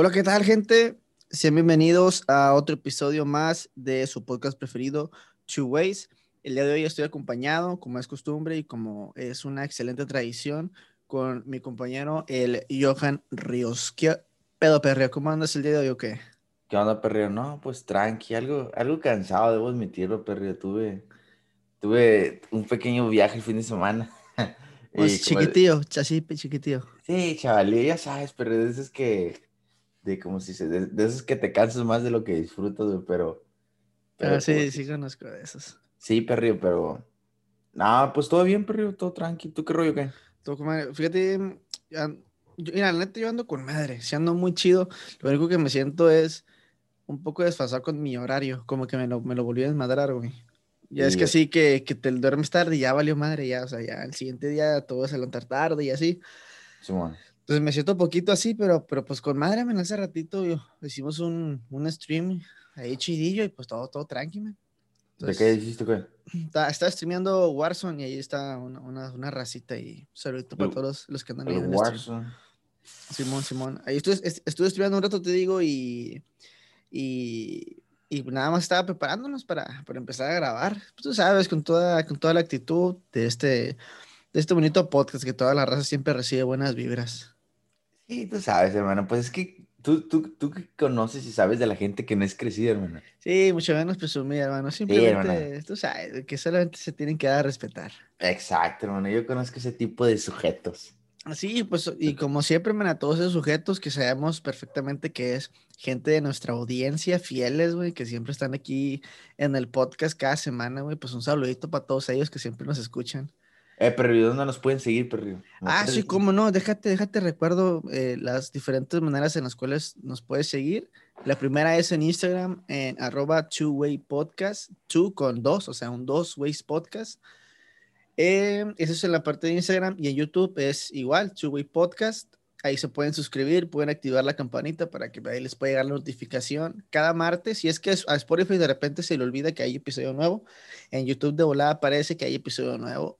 Hola, ¿qué tal, gente? Sean bienvenidos a otro episodio más de su podcast preferido, Two Ways. El día de hoy estoy acompañado, como es costumbre y como es una excelente tradición, con mi compañero, el Johan Ríos. ¿Qué pedo, perreo? ¿Cómo andas el día de hoy o qué? ¿Qué onda, perreo? No, pues tranqui, algo, algo cansado, debo admitirlo, perreo. Tuve, tuve un pequeño viaje el fin de semana. Pues chiquitío, chasipe, chiquitío. Sí, chavalí, ya sabes, pero esos que, de como si se, de, esos que te cansas más de lo que disfrutas, güey, pero. pero ah, sí, pues sí conozco de esos. Sí, perrío, pero. No, pues todo bien, perrío, todo tranqui. ¿Tú qué rollo qué? Todo Fíjate, yo, mira, la neta yo ando con madre, si ando muy chido. Lo único que me siento es un poco desfasado con mi horario, como que me lo, me lo volví a desmadrar, güey. Ya es que sí, que, que te duermes tarde y ya valió madre, ya, o sea, ya el siguiente día todo vas a levantar tarde y así. Entonces me siento un poquito así, pero, pero pues con madre, me hace ratito yo, hicimos un, un stream ahí chidillo y pues todo, todo tranquilo. ¿De qué hiciste, qué? Estaba, streameando Warzone y ahí está una, una, una racita y saludito para todos los, que andan ahí en Warzone. Simón, Simón. Ahí estuve, estuve streameando un rato, te digo, y, y y nada más estaba preparándonos para, para empezar a grabar. Pues tú sabes, con toda, con toda la actitud de este, de este bonito podcast que toda la raza siempre recibe buenas vibras. Sí, tú sabes, hermano. Pues es que tú, tú, tú conoces y sabes de la gente que no es crecida, hermano. Sí, mucho menos presumida, hermano. Simplemente, tú sabes, que solamente se tienen que dar a respetar. Exacto, hermano. Yo conozco ese tipo de sujetos. Sí, pues, y como siempre, man, a todos esos sujetos que sabemos perfectamente que es gente de nuestra audiencia, fieles, güey, que siempre están aquí en el podcast cada semana, güey, pues un saludito para todos ellos que siempre nos escuchan. Eh, pero dónde nos pueden seguir, perro? Ah, sí, cómo no, déjate, déjate, recuerdo eh, las diferentes maneras en las cuales nos puedes seguir. La primera es en Instagram, en arroba two way podcast, two con dos, o sea, un dos ways podcast. Eh, eso es en la parte de Instagram y en YouTube es igual, Two Way Podcast. Ahí se pueden suscribir, pueden activar la campanita para que ahí les pueda llegar la notificación cada martes. Si es que a Spotify de repente se le olvida que hay episodio nuevo, en YouTube de volada aparece que hay episodio nuevo.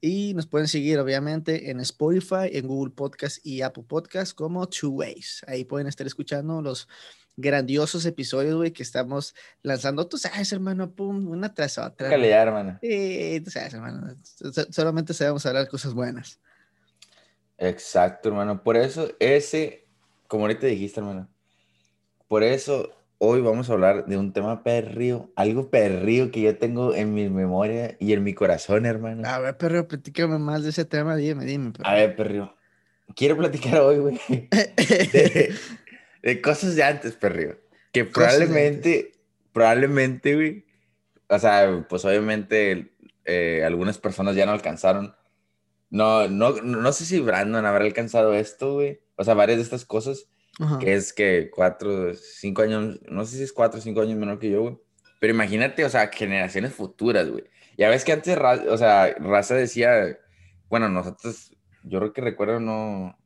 Y nos pueden seguir, obviamente, en Spotify, en Google Podcast y Apple Podcast como Two Ways. Ahí pueden estar escuchando los grandiosos episodios, güey, que estamos lanzando. Tú sabes, hermano, pum, una tras otra. Calidad, hermano. Sí, tú sabes, hermano. Solamente sabemos hablar cosas buenas. Exacto, hermano. Por eso, ese, como ahorita dijiste, hermano, por eso hoy vamos a hablar de un tema perrío, algo perrío que yo tengo en mi memoria y en mi corazón, hermano. A ver, perrío, platícame más de ese tema, dime, dime. A ver, perrío. Quiero platicar hoy, güey, de cosas de antes, perrío. Que probablemente, probablemente, güey. O sea, pues obviamente eh, algunas personas ya no alcanzaron. No, no, no sé si Brandon habrá alcanzado esto, güey. O sea, varias de estas cosas. Que es que cuatro, cinco años, no sé si es cuatro o cinco años menor que yo, güey. Pero imagínate, o sea, generaciones futuras, güey. Ya ves que antes, o sea, Raza decía, bueno, nosotros, yo creo que recuerdo, no.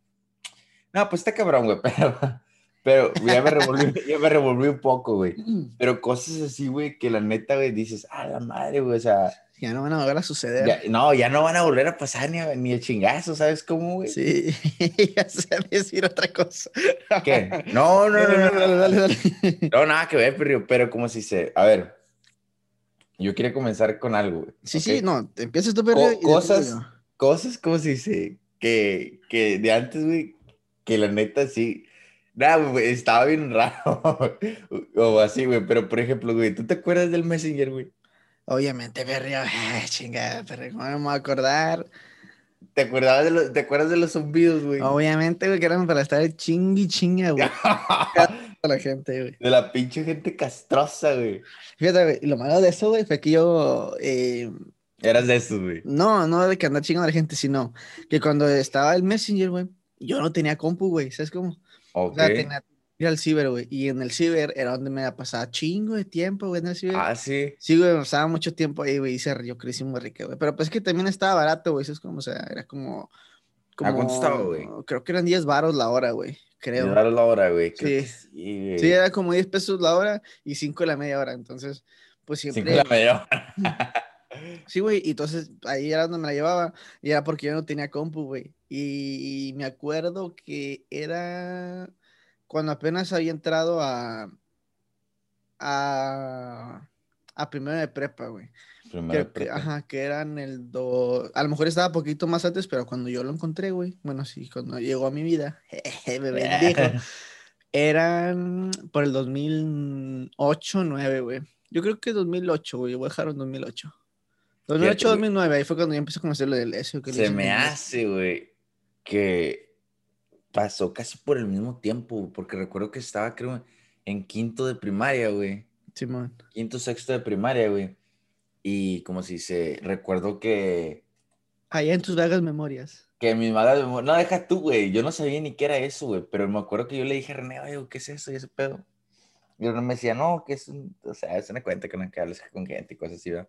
No, pues está cabrón, güey, pero pero ya me revolví, ya me revolví un poco, güey. Pero cosas así, güey, que la neta, güey, dices, ah, la madre, güey, o sea. Ya no van a volver a suceder. no, ya no van a volver a pasar ni, ni el chingazo, ¿sabes cómo, güey? Sí, ya sé decir otra cosa. ¿Qué? No, no, no, no, no, dale, dale. No, nada que ver, pero, pero como si se. A ver, yo quería comenzar con algo, güey. Sí, sí, no, empiezas tú, pero. cosas, cosas como si se. Que, que de antes, güey, que la neta sí Nah, güey, estaba bien raro. o así, güey. Pero, por ejemplo, güey, ¿tú te acuerdas del Messenger, güey? Obviamente, perro. Ay, chingada, perro. ¿Cómo me voy a acordar? ¿Te, acordabas de los, ¿Te acuerdas de los zumbidos, güey? Obviamente, güey, que eran para estar chingui chinga, güey. la gente, güey. De la pinche gente castrosa, güey. Fíjate, güey, lo malo de eso, güey, fue que yo... Eh, Eras de esos, güey. No, no de que andar chingando a la gente, sino que cuando estaba el Messenger, güey, yo no tenía compu, güey, ¿sabes cómo? O sea, tenía ir al ciber, güey. Y en el ciber era donde me pasaba chingo de tiempo, güey, en el ciber. Ah, sí. Sí, güey, pasaba mucho tiempo ahí, güey. Y se yo crecí muy rico, güey. Pero pues que también estaba barato, güey. Eso es como, o sea, era como. como ¿A cuánto estaba, güey? Creo que eran 10 baros la hora, güey. Creo. 10 baros la hora, güey. Sí. Sí, sí, era como 10 pesos la hora y 5 la media hora. Entonces, pues siempre. 5 la media hora. Sí, güey, y entonces ahí era donde me la llevaba, y era porque yo no tenía compu, güey. Y, y, me acuerdo que era, cuando apenas había entrado a, a, a primero de prepa, güey. Primero Que, que- prepa. ajá, que eran el do... A lo mejor estaba poquito más antes, pero cuando yo lo encontré, güey, bueno, sí, cuando llegó a mi vida, me bendijo, eran por el 2008, 9, güey. Yo creo que 2008, güey, voy a dejar en 2008. 2008, güey. 2009, ahí fue cuando yo empecé a conocer lo del SEO. que Se me hace, güey, que pasó casi por el mismo tiempo, porque recuerdo que estaba, creo, en quinto de primaria, güey. Simón. Quinto, sexto de primaria, güey. Y como si se, recuerdo que, Allá en tus vagas memorias. que mi madre, no, deja tú, güey, yo no sabía ni qué era eso, güey, pero me acuerdo que yo le dije a René, oye, ¿qué es eso y ese pedo? Y René me decía, no, que es un, o sea, se me cuenta que no que hables con gente y cosas así, ¿verdad?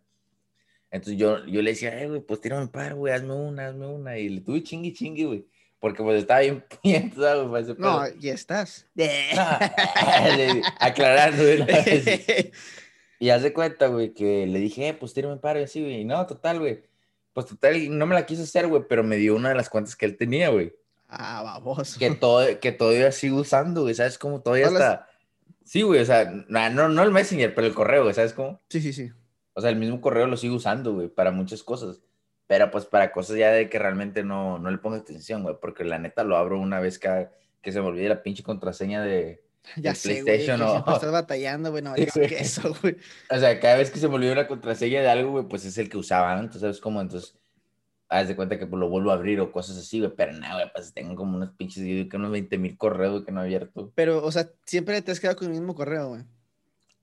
Entonces yo, yo le decía, eh, güey, pues tírame un par, güey, hazme una, hazme una. Y le tuve chingui chingui, güey. Porque pues estaba bien puñeta, güey, para ese pedo. No, ya estás. No, aclarando vez. Y haz de cuenta, güey, que le dije, eh, pues tírame un par y así, güey. Y no, total, güey. Pues total, no me la quiso hacer, güey, pero me dio una de las cuentas que él tenía, güey. ah, baboso. Que, todo, que todavía sigo usando, güey, ¿sabes cómo? Todavía está... Sí, güey, o sea, no, no, no el Messenger, pero el correo, güey, ¿sabes cómo? Sí, sí, sí. O sea, el mismo correo lo sigo usando, güey, para muchas cosas. Pero pues para cosas ya de que realmente no, no le pongo atención, güey, porque la neta lo abro una vez cada, que se me olvide la pinche contraseña de... Ya El sé, güey. PlayStation, ¿no? siempre estás batallando, güey. No, Sí, güey. que eso, güey. O sea, cada vez que se me olvida una contraseña de algo, güey, pues es el que usaba, ¿no? Entonces, ¿sabes cómo? Entonces, haz de cuenta que pues, lo vuelvo a abrir o cosas así, güey, pero nada, güey, pues tengo como unos pinches, que unos 20 mil correos güey, que no he abierto. Pero, o sea, siempre te has quedado con el mismo correo, güey.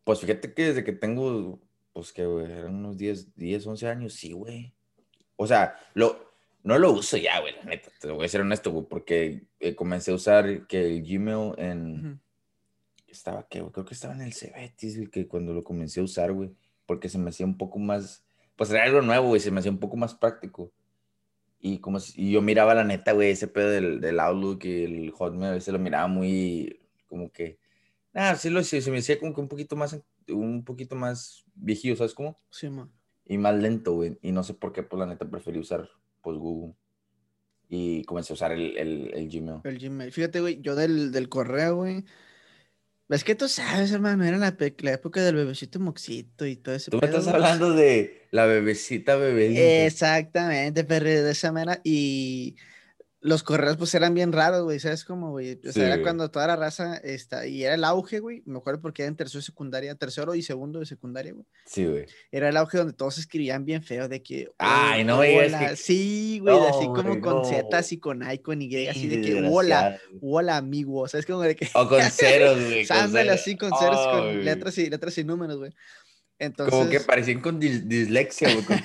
Pues fíjate que desde que tengo, pues que, güey, eran unos 10, 10, 11 años, sí, güey. O sea, lo, no lo uso ya, güey, la neta, te voy a ser honesto, güey, porque eh, comencé a usar que el Gmail en, Ujú. estaba, que Creo que estaba en el Cebetis, güey, que cuando lo comencé a usar, güey, porque se me hacía un poco más, pues era algo nuevo, güey, se me hacía un poco más práctico. Y como si- y yo miraba la neta, güey, ese pedo del, del Outlook y el Hotmail, a veces lo miraba muy, como que, nada, sí, lo, sí, se me hacía como que un poquito más, un poquito más viejillo, ¿sabes cómo? Sí, man. Y más lento, güey, y no sé por qué, pues la neta preferí usar, pues, Google. Y comencé a usar el, el, el Gmail. El Gmail. Fíjate, güey, yo del, del correo, güey. Es que tú sabes, hermano, era la, la época del bebecito moxito y todo ese Tú me pedo, estás güey. hablando de la bebecita bebedita. Exactamente, perro, de esa manera. Y los correos, pues eran bien raros, güey. ¿Sabes cómo, güey? O sea, Sí, era güey. cuando toda la raza está. Y era el auge, güey. Me acuerdo porque era en tercero de secundaria, tercero y segundo de secundaria, güey. Sí, güey. Era el auge donde todos escribían bien feo, de que. Ay, "Oh, no digas hola". que- Sí, güey, No, así como güey, con no. Z y con I, con Y, así de que, hola, güey. hola, amigo. ¿Sabes cómo de que. O con ceros, güey. con Ándale ceros. así con ceros, Ay, con letras y, letras y números, güey. Entonces. Como que parecían con dis- dislexia, güey. con-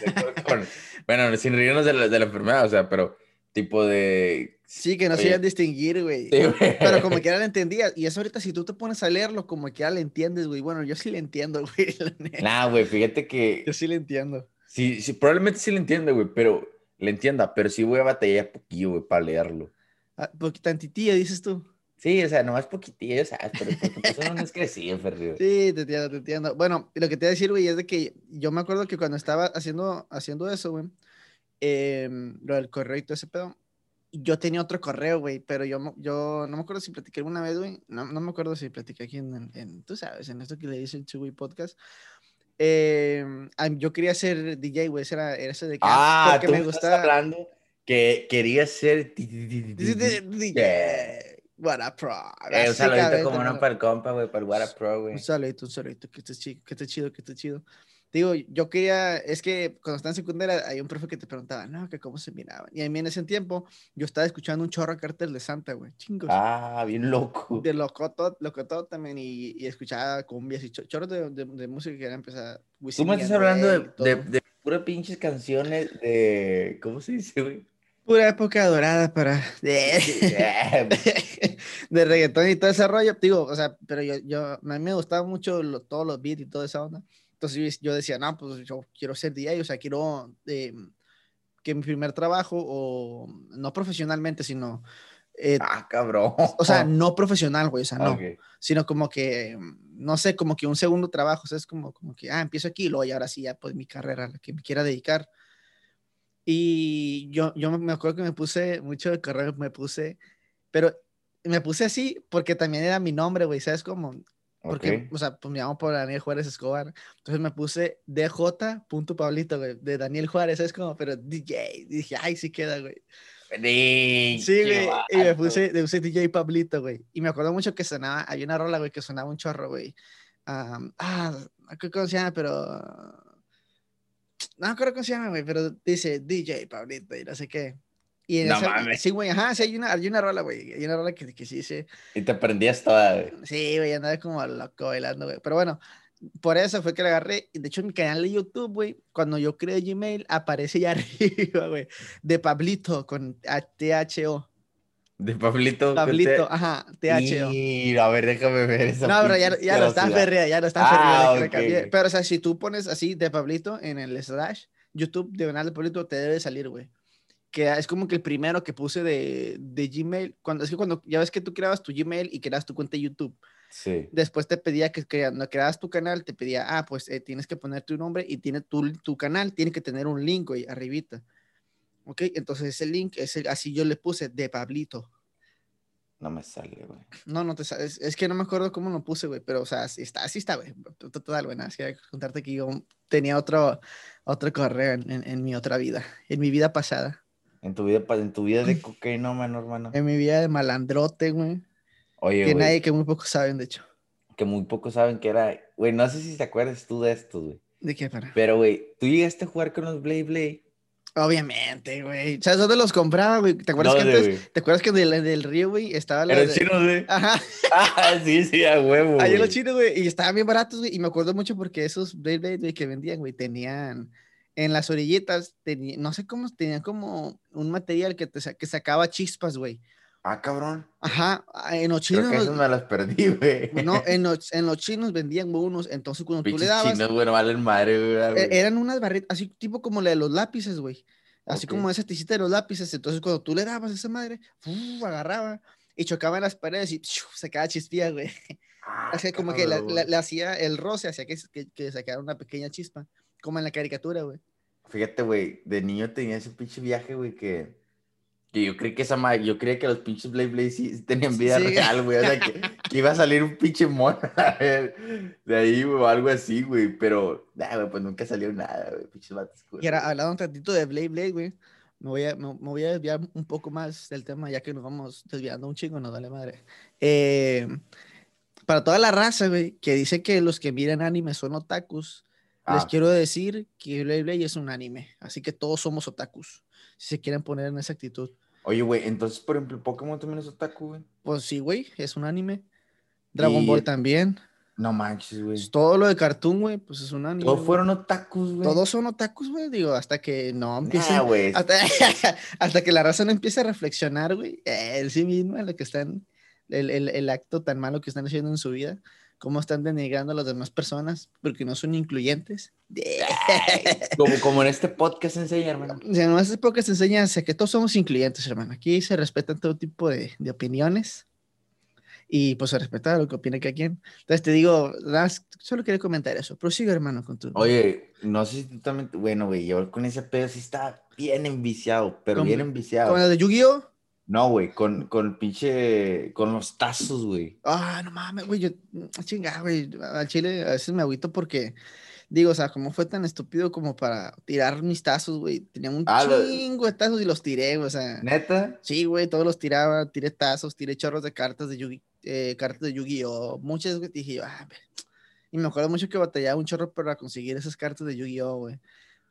con- bueno, sin reírnos de la, de la enfermedad, o sea, pero tipo de... Sí, que no Oye. se iban a distinguir, güey. Sí. Pero como quiera le entendía. Y eso ahorita si tú te pones a leerlo, como quiera le entiendes, güey. Bueno, yo sí le entiendo, güey. la. Nah, güey, fíjate que... Yo sí le entiendo. Sí, sí, probablemente sí le entiende, güey, pero... Le entienda, pero sí voy a batallar poquillo, güey, para leerlo. Ah, tantitilla, dices tú. Sí, o sea, nomás poquitillo, ¿sabes? Pero porque pues uno no es crecido, Ferrio. Sí, te entiendo, te entiendo. Bueno, lo que te voy a decir, güey, es de que yo me acuerdo que cuando estaba haciendo, haciendo eso, güey, em, lo del correo y todo ese pedo, yo tenía otro correo, güey, pero yo, yo no me acuerdo si platiqué alguna vez, güey, no, no me acuerdo si platiqué aquí en, en- en, tú sabes, en esto que le dice el Chewy Podcast. A- yo quería ser DJ, güey, ese era, era ese de que Ah, porque tú me me estás gustaba. hablando que querías ser... DJ, what a pro. Eh, un saludito como no para el compa, güey, para el What a Pro, güey. Un saludito, un saludito, que esté chido, que esté chido, que esté chido. Digo, yo quería, es que cuando estaba en secundaria hay un profe que te preguntaba, no, que cómo se miraban. Y a mí en ese tiempo yo estaba escuchando un chorro de cartel de Santa, güey, chingos. Ah, bien loco. De locotot, locotot también y, y escuchaba cumbias y cho- chorros de, de, de música que era empezar. Tú me estás hablando de, de, de puras pinches canciones de... ¿Cómo se dice, güey? Pura época dorada para... Eh, de reggaetón y todo ese rollo, digo, o sea, pero yo, yo, a mí me gustaba mucho lo- todos los beats y toda esa onda. Entonces yo, decía, no, pues yo quiero ser DJ, o sea, quiero eh, que mi primer trabajo, o no profesionalmente, sino, eh, ah, cabrón. o sea, no profesional, güey, o sea, no, Ok. sino como que, no sé, como que un segundo trabajo, o sea, es como, como que, ah, empiezo aquí, y luego y ahora sí, ya pues mi carrera, a la que me quiera dedicar. Y yo, yo me acuerdo que me puse mucho de correo, me puse, pero me puse así porque también era mi nombre, güey, ¿sabes cómo? Porque, o sea, pues me llamo por Daniel Juárez Escobar. Entonces me puse DJ.pablito, güey, de Daniel Juárez, ¿sabes cómo? Pero DJ, dije, ay, sí queda, güey. Sí, güey. Y me puse, me puse DJ Pablito, güey. Y me acuerdo mucho que sonaba, hay una rola, güey, que sonaba un chorro, güey. ah, no creo cómo se llama, pero. No creo cómo se llama, güey, pero dice DJ Pablito y no sé qué. Y en no mames. Sí, güey, ajá, sí, hay una, hay una rola, güey. Hay una rola que, que sí dice. Y te prendías toda, güey. Sí, güey, andaba como loco bailando, güey. Pero bueno, por eso fue que le agarré. De hecho, en mi canal de YouTube, güey, cuando yo creé Gmail, aparece ya arriba, güey, de Pablito con T-H-O. De Pablito. Pablito, ajá, THO. Y a ver, déjame ver esa. No, pero ya, ya no está ferrea, ya no está ah, ferrea. Pero, o sea, si tú pones así de Pablito en el slash, YouTube de canal de Pablito te debe salir, güey que es como que el primero que puse de, de, Gmail, cuando es que cuando ya ves que tú creabas tu Gmail y creabas tu cuenta de YouTube. Sí. Después te pedía que, cuando creabas tu canal, te pedía, ah, pues eh, tienes que poner tu nombre y tiene tu, tu canal, tiene que tener un link, güey, arribita. Ok, entonces ese link, es el, así yo le puse de Pablito. No me sale, güey. No, no te sale. Es, que no me acuerdo cómo lo puse, güey, pero o sea, así está, así está, güey. Total, güey. Así que contarte que yo tenía otro, otro correo en, en, en mi otra vida, en mi vida pasada. En tu vida, en tu vida de cocainómano, hermano. En mi vida de malandrote, güey. Oye, Que nadie, que muy pocos saben, de hecho. Que muy pocos saben que era. Güey, no sé si te acuerdas tú de esto, güey. ¿De qué, para? Pero, güey, tú llegaste a jugar con los Blade Blade. Obviamente, güey. ¿Sabes dónde los compraba, güey? ¿Te acuerdas que antes, ¿te acuerdas que del, del río, güey, estaba la Era chino, güey. Ajá. Ah, sí, sí, a huevo. Ahí los chinos, güey, y estaban bien baratos, güey, y me acuerdo mucho porque esos Blade Blade, güey, que vendían, güey, tenían en las orillitas, tenía, no sé cómo, tenían como un material que, te, que sacaba chispas, güey. Ah, cabrón. Ajá, ah, en los chinos. Creo que eso me las perdí, güey. No, en los, en los chinos vendían unos, entonces cuando tú le dabas. chinos, güey, no valen madre, güey. E, eran unas barritas, así tipo como la de los lápices, güey. Así como esa ticita de los lápices, entonces cuando tú le dabas a esa madre, agarraba y chocaba en las paredes y se quedaba chispía, güey. Ah, así como que le hacía el roce, hacía que, que, que sacara una pequeña chispa. Como en la caricatura, güey. Fíjate, güey, de niño tenía ese pinche viaje, güey, que, que yo creí que esa madre, yo creía que los pinches Blade Blade sí tenían vida real, güey. O sea, que, que, iba a salir un pinche mono de ahí, güey, o algo así, güey. Pero, nah, güey, pues nunca salió nada, güey, pinches vatos. Y ahora, hablando un tantito de Blade Blade, güey, me voy, a, me, voy a desviar un poco más del tema, ya que nos vamos desviando un chingo, no dale madre. Eh, para toda la raza, güey, que dice que los que miran anime son otakus, les ah. quiero decir que Blade Blade es un anime, así que todos somos otakus, si se quieren poner en esa actitud. Oye, güey, entonces, por ejemplo, Pokémon también es otaku, güey. Pues sí, güey, es un anime. Dragon Ball también. No manches, güey. Pues todo lo de cartoon, güey, pues es un anime. Todos fueron otakus, güey. Todos son otakus, güey, digo, hasta que no empiecen. güey. hasta, que la raza no empiece a reflexionar, güey, él sí mismo, en lo que están, el, el, el acto tan malo que están haciendo en su vida cómo están denigrando a las demás personas porque no son incluyentes. como, como en este podcast enseña, hermano. En este podcast enseña que todos somos incluyentes, hermano. Aquí se respetan todo tipo de, de opiniones y pues se respeta lo que opine cada quien. Entonces te digo, solo quería comentar eso. Prosigo, hermano, con tu... Oye, no sé si tú también, bueno, güey, yo con ese pedo sí está bien enviciado, pero bien enviciado. ¿Con el de Yu-Gi-Oh? No, güey, con, con pinche. con los tazos, güey. Ah, no mames, güey. Yo, chinga, güey. Al chile a veces me agüito porque. Digo, o sea, ¿cómo fue tan estúpido como para tirar mis tazos, güey? Tenía un ah, chingo de tazos y los tiré, o sea. ¿Neta? Sí, güey, todos los tiraba, tiré tazos, tiré chorros de cartas de Yu-Gi, eh, cartas de Yu-Gi-Oh! Muchas, güey, dije yo, ah, y me acuerdo mucho que batallaba un chorro para conseguir esas cartas de Yu-Gi-Oh, güey.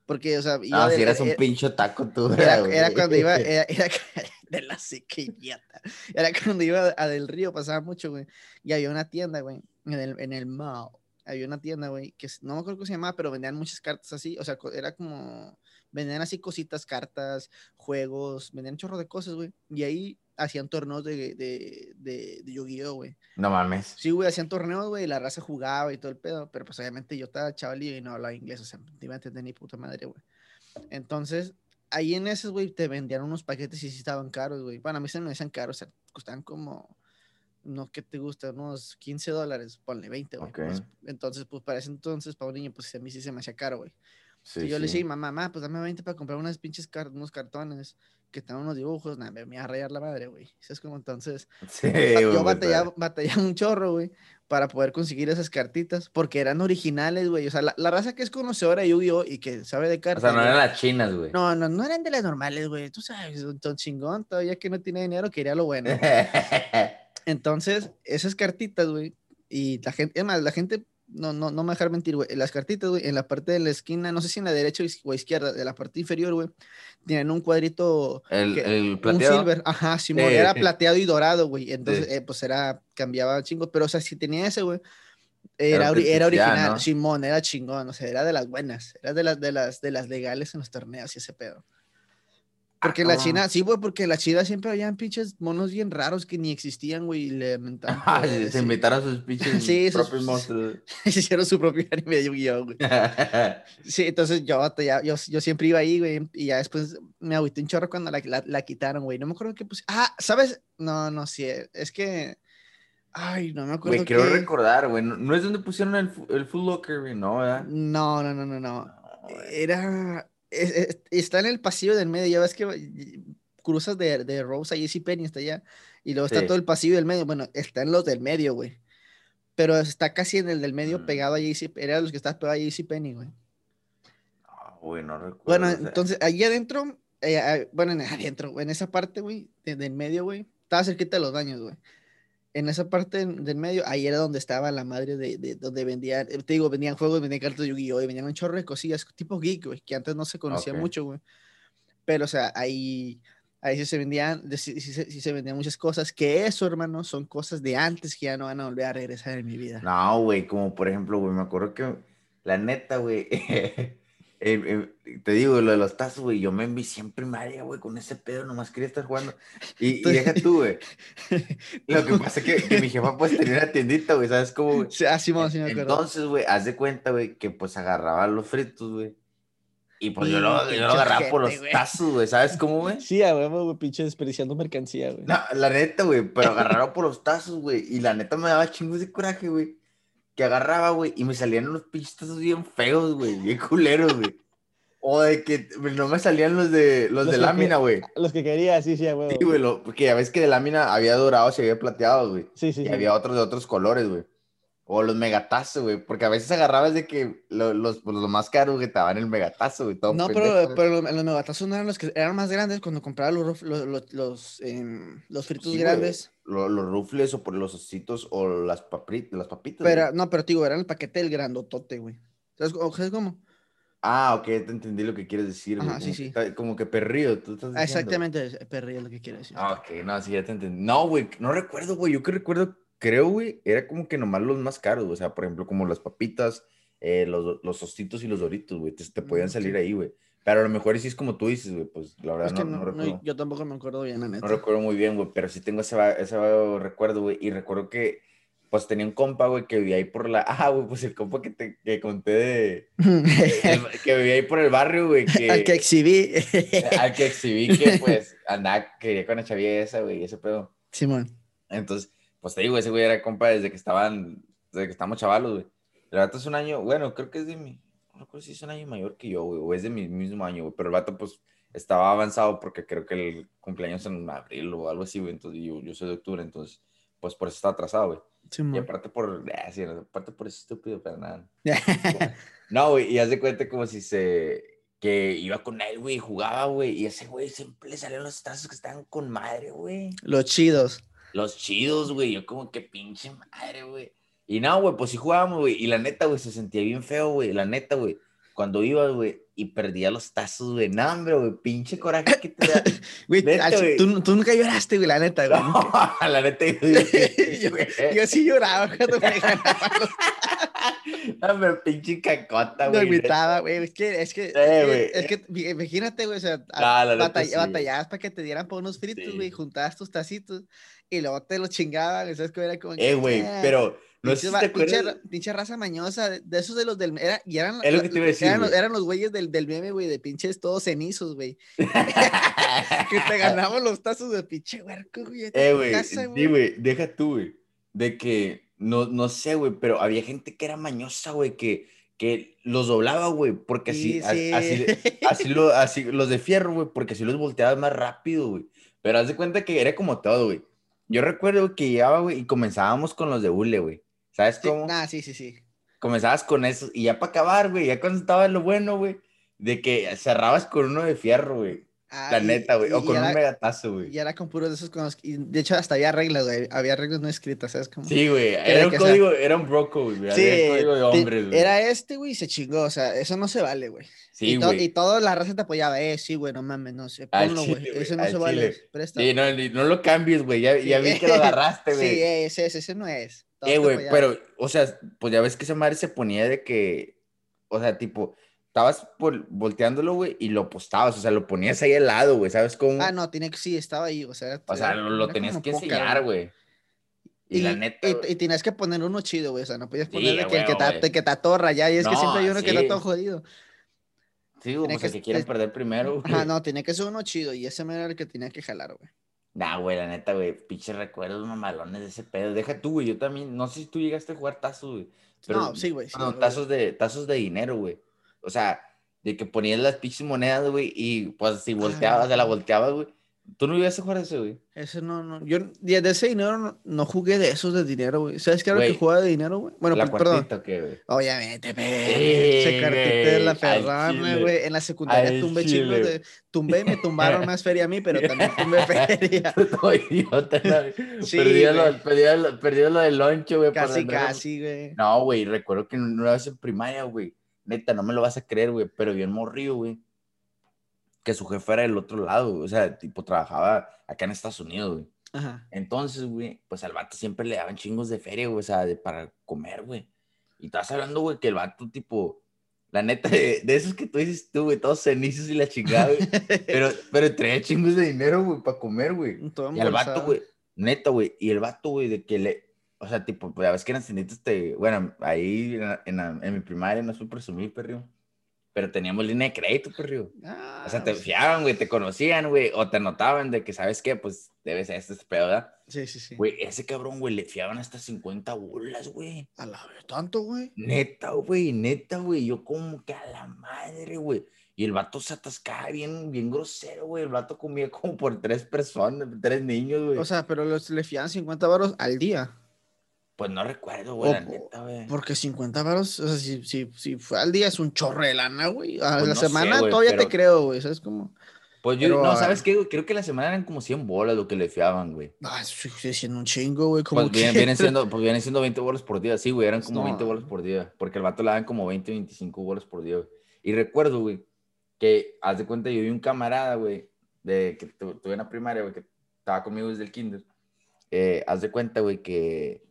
Porque, o sea, iba ah, si eras un pincho taco tú. Era, era, cuando iba, era, era de la idiota. Era cuando iba a Del Río, pasaba mucho, güey. Y había una tienda, güey, en el, en el mall. Había una tienda, güey, que no me acuerdo cómo se llamaba, pero vendían muchas cartas así. O sea, era como, vendían así cositas, cartas, juegos, vendían chorro de cosas, güey. Y ahí hacían torneos de, de, de, de Yu-Gi-Oh, güey. No mames. Sí, güey, hacían torneos, güey, la raza jugaba y todo el pedo, pero pues obviamente yo estaba chavalillo y no hablaba inglés, o sea, no iba a entender ni puta madre, güey. Entonces, ahí en esos, güey, te vendían unos paquetes y sí estaban caros, güey. Bueno, a mí se me decían caros, o sea, costaban como, no, ¿qué te gusta? Unos 15 dólares, ponle 20, güey. Pues, entonces, pues para ese entonces, para un niño, pues a mí sí se me hacía caro, güey. Sí, yo le decía, mamá, mamá, pues dame 20 para comprar unas pinches unos cartones que tengan unos dibujos, nada, me voy a rayar la madre, güey. Es como entonces, sí, yo batallaba, batallaba, un chorro, güey, para poder conseguir esas cartitas, porque eran originales, güey. O sea, la, la raza que es conocedora de Yu-Gi-Oh! y que sabe de cartas. O sea, no eran las chinas, güey. No, no, no eran de las normales, güey. Tú sabes, son chingón, todavía que no tiene dinero, quería lo bueno. Entonces, esas cartitas, güey, y la gente, además, la gente no, no, no me dejar mentir, güey. Las cartitas, güey, en la parte de la esquina, no sé si en la derecha o izquierda, de la parte inferior, güey, tienen un cuadrito. El, el plateado. Un silver, ajá, Simón, era plateado y dorado, güey. Entonces, eh, pues era, cambiaba chingo. Pero, o sea, si tenía ese, güey, era, era, original. Simón, era chingón, o sea, era de las buenas, era de las, de las, de las legales en los torneos y ese pedo. Porque la China, sí, güey, porque la China siempre habían pinches monos bien raros que ni existían, güey, y le se inventaron sus pinches sí, propios monstruos. se hicieron su propio anime de Yu-Gi-Oh, güey. sí, entonces yo, ya, yo, yo, siempre iba ahí, güey, y ya después me agüité un chorro cuando la, la, la quitaron, güey. No me acuerdo qué puse. Ah, ¿sabes? No, no, sí, es que... Ay, no me acuerdo. Me quiero recordar, güey. No, es donde pusieron el, el Full Locker, güey, ¿no? ¿verdad? No, no, no, no, no. Era está en el pasillo del medio, ya ves que cruzas de, de Rose a JC Penny está allá, y luego está todo el pasillo del medio, bueno, está en los del medio, güey. Pero está casi en el del medio mm. pegado a JC, era los que estás pegado a JC Penny, güey. Ah, güey, no recuerdo. Bueno, entonces, ahí adentro, eh, bueno, adentro, en esa parte, güey, del medio, güey, estaba cerquita de los baños, güey en esa parte del medio, ahí era donde estaba la madre de, de donde vendían, eh, te digo, vendían juegos, vendían cartas de Yu-Gi-Oh! y vendían un chorro de cosillas, tipo geek, güey, que antes no se conocía mucho, güey. Pero, o sea, ahí, ahí sí se vendían, sí, sí, se vendían muchas cosas, que eso, hermano, son cosas de antes que ya no van a volver a regresar en mi vida. No, güey, como por ejemplo, güey, me acuerdo que, la neta, güey, Eh, eh, te digo, lo de los tazos, güey, yo me envicié en primaria, güey, con ese pedo, nomás quería estar jugando. Y, deja tú, güey. Lo que pasa es que, mi jefa, pues, tenía una tiendita, güey, ¿sabes cómo? Sí, así ah, sí me acuerdo. Entonces, güey, haz de cuenta, güey, que, pues, agarraba los fritos, güey. Y, pues, yo lo, yo lo agarraba por los tazos, güey, ¿sabes cómo, güey? Sí, a güey, pinche desperdiciando mercancía, güey. No, la neta, güey, pero agarraba por los tazos, güey, y la neta me daba chingos de coraje, güey que agarraba, güey, y me salían unos pinches bien feos, güey, bien culeros, güey. O de que no me salían los de los, de lámina, güey. Los que quería, sí, sí, güey. Sí, güey, porque ya ves que de lámina había dorados y había plateados, güey. Sí, sí. Y había otros de otros colores, güey. O los megatazos, güey, porque a veces agarrabas de que los, los, pues, más caros que te daban el megatazo, güey. Todo no, pero, pero los, megatazos no eran los que eran más grandes cuando compraba los, los, los, em, los fritos grandes. Los, los, rufles o por los ositos o las, papitas, las papitas. Pero, no, pero digo, eran el paquete del grandotote, güey. ¿Sabes, ¿Sabes cómo? Ah, ok, te entendí lo que quieres decir. Ajá, sí, sí. como que perrío, tú estás diciendo. Exactamente, perrío es lo que quieres decir. Ah, ok, no, sí, ya te entendí. No, güey, no recuerdo, güey. Yo que recuerdo, creo, güey, era como que nomás los más caros, O sea, por ejemplo, como las papitas, eh, los, los ostitos y los doritos, güey. Te, te, podían salir ahí, güey. Pero a lo mejor sí es como tú dices, güey, pues la verdad no, no, recuerdo. yo tampoco me acuerdo bien, la neta. No recuerdo muy bien, güey, pero sí tengo ese, ese recuerdo, güey. Y recuerdo que pues tenía un compa, güey, que vivía ahí por la. Ah, güey, pues el compa que te que conté de. que vivía ahí por el barrio, güey. Que, al que exhibí. al que exhibí que, pues, andaba, quería con la chaviesa, güey, ese pedo. Simón. Entonces, pues te digo, ese güey era compa desde que estaban. Desde que estamos chavalos, güey. El vato es un año, bueno, creo que es de mi. No recuerdo si es un año mayor que yo, güey, o es de mi mismo año, güey. Pero el vato, pues, estaba avanzado porque creo que el cumpleaños en abril o algo así, güey. Entonces, yo, yo soy de octubre, entonces, pues por eso está atrasado, güey y aparte por, ah, sí, aparte por eso estúpido, pero nada. no, güey, y haz de cuenta como si se, que iba con él, güey, jugaba, güey, y ese güey siempre le salían los tazos que estaban con madre, güey. Los chidos. Los chidos, güey, yo como que pinche madre, güey. Y no, güey, pues sí jugábamos, güey, y la neta, güey, se sentía bien feo, güey, la neta, güey cuando iba, güey, y perdía los tazos, güey. No, hombre, güey, pinche coraje que te da. güey, tú, tú, nunca lloraste, güey, la neta, güey. No, la neta, yo, yo, yo, sí lloraba cuando me ganaba los No, pero pinche cacota, güey. No gritaba, güey. Es que, es que, eh, es, que, imagínate, güey, o sea, no, batallabas para que te dieran por unos fritos, güey, juntabas tus tacitos y luego te los chingaban, ¿sabes? Que era como. Eh, güey, ah". pero no sé si te pinche, raza mañosa, de esos de los del. Era, y eran, es lo que te iba a decir, eran, eran, los güeyes del, del meme, güey, de pinches todos cenizos, güey. que te ganamos los tazos de pinche huerco, güey. Eh, güey. Sí, güey, deja tú, güey. De que, no, no sé, güey, pero había gente que era mañosa, güey, que, que los doblaba, güey, porque así, así, así, lo, así, los de fierro, güey, porque así los volteaba más rápido, güey. Pero haz de cuenta que era como todo, güey. Yo recuerdo que llegaba, güey, y comenzábamos con los de hule, güey. ¿Sabes cómo? Ah, sí, sí, sí. Comenzabas con eso, y ya para acabar, güey, ya cuando estaba lo bueno, güey, de que cerrabas con uno de fierro, güey. Ah, la neta, güey. O con un megatazo, güey. Y era con puros de esos con los... Y de hecho, hasta había reglas, güey. Había reglas no escritas, ¿sabes? cómo? sí, güey. Era un código, era un broco, güey. Sí, era código de hombres, güey. Era este, güey, y se chingó. O sea, eso no se vale, güey. Sí, y, güey. y toda la raza te apoyaba. Eh, sí, güey, no mames, no sé. Ponlo, güey. Eso no se vale. Presta. Sí, no, no lo cambies, güey. Ya, ya vi que lo agarraste, güey. Sí, ese, ese, ese no es. Eh, güey, pero, o sea, pues ya ves que esa madre se ponía de que... O sea, tipo estabas por, volteándolo, güey, y lo postabas, o sea, lo ponías ahí al lado, güey, ¿sabes cómo? Ah, no, tiene que, sí, estaba ahí, o sea. O sea, lo, tenías que enseñar, güey. Y, la neta. Y, y, tenías que poner uno chido, güey, o sea, no podías ponerle que, el que, que te atorra ya, y es que siempre hay uno que está todo jodido. Sí, güey, pues que, quieren perder primero, güey. Ah, no, tiene que ser uno chido, y ese era el que tenía que jalar, güey. Nah, güey, la neta, güey, pinches recuerdos mamalones de ese pedo. Deja tú, güey, yo también, no sé si tú llegaste a jugar tazos, güey. no, sí, güey. no, tazos de, tazos de dinero, güey. O sea, de que ponías las pinches monedas, güey, y pues si volteabas, se la volteabas, güey. ¿Tú no ibas a jugar ese, güey? Ese no, no. Yo de ese dinero no, jugué de esos de dinero, güey. ¿Sabes qué era lo que jugaba de dinero, güey? Bueno, la perdón. Qué, güey? Obviamente, pero. Ese cartita de la ferrana, güey. En la secundaria tumbé chingos de. Tumbé y me tumbaron más feria a mí, pero también tumbé feria. Estoy idiota, sí, perdí, lo, perdí, perdí, lo, del loncho, güey. Casi, casi, güey. No, güey. Recuerdo que una vez en primaria, güey neta, no me lo vas a creer, güey, pero bien morrido, güey, que su jefe era del otro lado, o sea, tipo, trabajaba acá en Estados Unidos, güey. Ajá. Entonces, güey, pues al vato siempre le daban chingos de feria, güey, o sea, de, para comer, güey. Y estás hablando, güey, que el vato, tipo, la neta, de, esos que tú dices tú, güey, todos cenizos y la chingada, güey. pero, pero traía chingos de dinero, güey, para comer, güey. Y el vato, güey, neta, güey, y el vato, güey, de que le, o sea, tipo, pues, ya ves que en Encinitas te, bueno, ahí en, en, mi primaria no fue presumir, perro. Pero teníamos línea de crédito, perro. o sea, te pues fiaban, güey, te conocían, güey, o te notaban de que, ¿sabes qué? Pues debes a este, este pedo, ¿verdad? Sí, sí, sí. Güey, ese cabrón, güey, le fiaban hasta 50 bolas, güey. A la vez, tanto, güey. Neta, güey, neta, güey. Yo como que a la madre, güey. Y el vato se atascaba bien, bien grosero, güey. El vato comía como por tres personas, tres niños, güey. O sea, pero los, le fiaban 50 baros al día. Pues no recuerdo, güey, la neta, güey. Porque 50 baros, o sea, si, si, si, fue al día es un chorro de lana, güey. A pues la semana todavía te creo, güey, ¿sabes cómo? Pues yo, no, ¿sabes qué? Creo que la semana eran como 100 bolas lo que le fiaban, güey. Ah, sigue siendo un chingo, güey. Pues vienen, siendo, pues vienen siendo 20 bolas por día, sí, güey, eran como 20 bolas por día. Porque el vato le daban como 20, 25 bolas por día, güey. Y recuerdo, güey, que, haz de cuenta, yo vi un camarada, güey, de que tuve en la primaria, güey, que estaba conmigo desde el kinder. Eh, haz de cuenta, güey, que